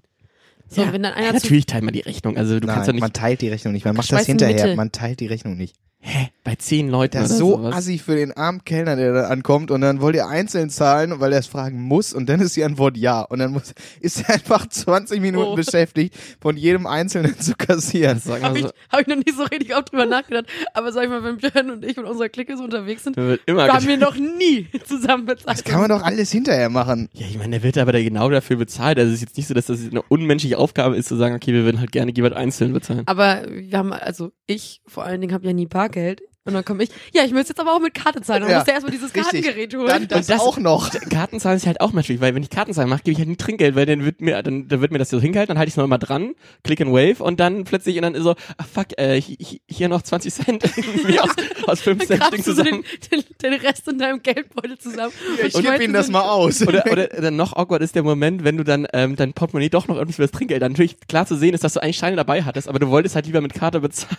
Speaker 4: So,
Speaker 3: Ja,
Speaker 4: wenn dann einer
Speaker 3: ja, natürlich teilt man die Rechnung, also du kannst ja
Speaker 2: Nein,
Speaker 3: nicht
Speaker 2: man teilt die Rechnung nicht. Man macht das hinterher.
Speaker 4: Mitte.
Speaker 2: Man teilt die Rechnung nicht.
Speaker 3: Hä, bei zehn Leuten
Speaker 2: Das
Speaker 3: oder
Speaker 2: ist so
Speaker 3: sowas.
Speaker 2: assi für den armen Kellner, der da ankommt und dann wollt ihr einzeln zahlen, weil er es fragen muss und dann ist die Antwort ja und dann muss, ist er einfach 20 Minuten
Speaker 4: Oh.
Speaker 2: beschäftigt, von jedem Einzelnen zu kassieren.
Speaker 3: Sagen wir
Speaker 4: Habe ich,
Speaker 3: so,
Speaker 4: hab ich noch nie so richtig oft drüber nachgedacht. Aber sag ich mal, wenn Björn und ich mit unserer Clique so unterwegs sind,
Speaker 3: immer
Speaker 4: haben wir noch nie zusammen bezahlt.
Speaker 2: Das kann man doch alles hinterher machen.
Speaker 3: Ja, ich meine, der wird aber da genau dafür bezahlt. Also es ist jetzt nicht so, dass das eine unmenschliche Aufgabe ist, zu sagen, okay, wir würden halt gerne jemand einzeln bezahlen.
Speaker 4: Aber wir haben, also ich vor allen Dingen habe ja nie Bargeld. Und dann komme ich, ja, ich müsste jetzt aber auch mit Karte zahlen. Dann
Speaker 2: Ja,
Speaker 4: musst du erstmal dieses
Speaker 2: richtig.
Speaker 4: Kartengerät holen.
Speaker 2: Dann das,
Speaker 3: Und das-
Speaker 2: auch noch.
Speaker 3: Kartenzahlen ist halt auch natürlich, weil wenn ich Kartenzahlen mache, gebe ich halt nie Trinkgeld, weil dann wird mir, dann, dann wird mir das so hingehalten, dann halte ich es noch immer dran, click and wave und dann plötzlich und dann ist so, ach fuck, äh, hi- hi- hier noch 20 Cent irgendwie aus, aus 5
Speaker 4: dann
Speaker 3: Cent Ding
Speaker 4: grabst du so den,
Speaker 3: zusammen.
Speaker 4: den, den Rest in deinem Geldbeutel zusammen.
Speaker 2: Ich
Speaker 4: Und
Speaker 2: gebe Ihnen das mal aus.
Speaker 3: Oder, oder dann noch awkward ist der Moment, wenn du dann ähm, dein Portemonnaie doch noch irgendwie für das Trinkgeld, dann natürlich klar zu sehen ist, dass du eigentlich Scheine dabei hattest, aber du wolltest halt lieber mit Karte bezahlen.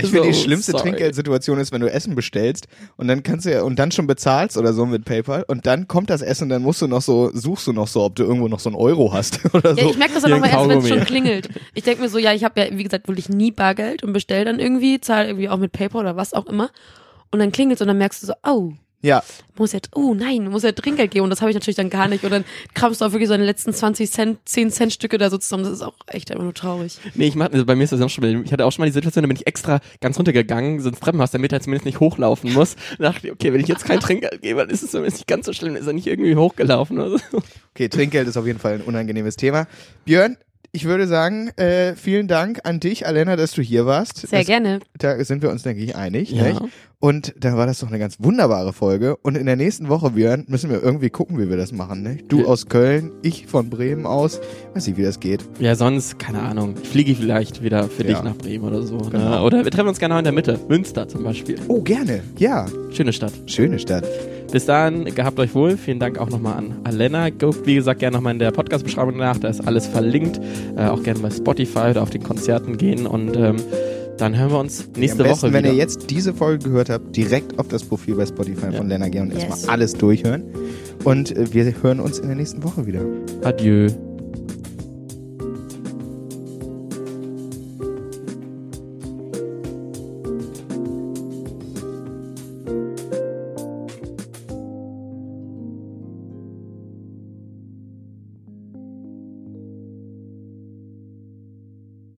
Speaker 2: Ich finde, die
Speaker 3: So,
Speaker 2: schlimmste
Speaker 3: sorry.
Speaker 2: Trinkgeldsituation ist, wenn du Essen bestellst und dann kannst du ja, und dann schon bezahlst oder so mit PayPal und dann kommt das Essen, dann musst du noch so, suchst du noch so, ob du irgendwo noch so einen Euro hast oder
Speaker 4: Ja,
Speaker 2: so.
Speaker 4: ich merke das dann auch mal erst, wenn es schon klingelt. Ich denke mir so, ja, ich habe ja, wie gesagt, wirklich nie Bargeld und bestell dann irgendwie, zahle irgendwie auch mit PayPal oder was auch immer. Und dann klingelt und dann merkst du so, oh,
Speaker 2: Ja,
Speaker 4: Muss ja, oh nein, muss ja Trinkgeld geben und das habe ich natürlich dann gar nicht. Und dann kramst du auch wirklich so deine letzten 20 Cent, 10 Cent Stücke da so zusammen. Das ist auch echt einfach nur traurig.
Speaker 3: Nee, ich mach, also bei mir ist das auch schon mal, ich hatte auch schon mal die Situation, da bin ich extra ganz runtergegangen, so ins Treppenhaus, damit er zumindest nicht hochlaufen muss. Da dachte ich, okay, wenn ich jetzt kein Trinkgeld gebe, dann ist es zumindest nicht ganz so schlimm, ist er nicht irgendwie hochgelaufen oder so.
Speaker 2: okay, Trinkgeld ist auf jeden Fall ein unangenehmes Thema. Björn, ich würde sagen, äh, vielen Dank an dich, Alena, dass du hier warst.
Speaker 4: Sehr
Speaker 2: das,
Speaker 4: gerne.
Speaker 2: Da sind wir uns, denke ich, einig.
Speaker 3: Ja.
Speaker 2: Nicht? Und da war das doch eine ganz wunderbare Folge. Und in der nächsten Woche, Björn, müssen wir irgendwie gucken, wie wir das machen. Ne? Du
Speaker 3: Ja.
Speaker 2: aus Köln, ich von Bremen aus. Weiß nicht, wie das geht.
Speaker 3: Ja, sonst, keine Ahnung, fliege ich vielleicht wieder für
Speaker 2: Ja.
Speaker 3: dich nach Bremen oder so.
Speaker 2: Genau.
Speaker 3: Ne? Oder wir treffen uns gerne in der Mitte, Münster zum Beispiel.
Speaker 2: Oh, gerne. Ja,
Speaker 3: Schöne Stadt.
Speaker 2: schöne Stadt.
Speaker 3: Bis dahin, gehabt euch wohl. Vielen Dank auch nochmal an Alena. Guckt, wie gesagt, gerne nochmal in der Podcast-Beschreibung nach. Da ist alles verlinkt. Äh, auch gerne bei Spotify oder auf den Konzerten gehen. Und ähm, dann hören wir uns nächste
Speaker 2: Am besten,
Speaker 3: Woche
Speaker 2: wenn
Speaker 3: wieder.
Speaker 2: ihr jetzt diese Folge gehört habt, direkt auf das Profil bei Spotify
Speaker 3: Ja.
Speaker 2: von Lena gehen und
Speaker 4: Yes.
Speaker 2: erstmal alles durchhören. Und äh, wir hören uns in der nächsten Woche wieder.
Speaker 3: Adieu.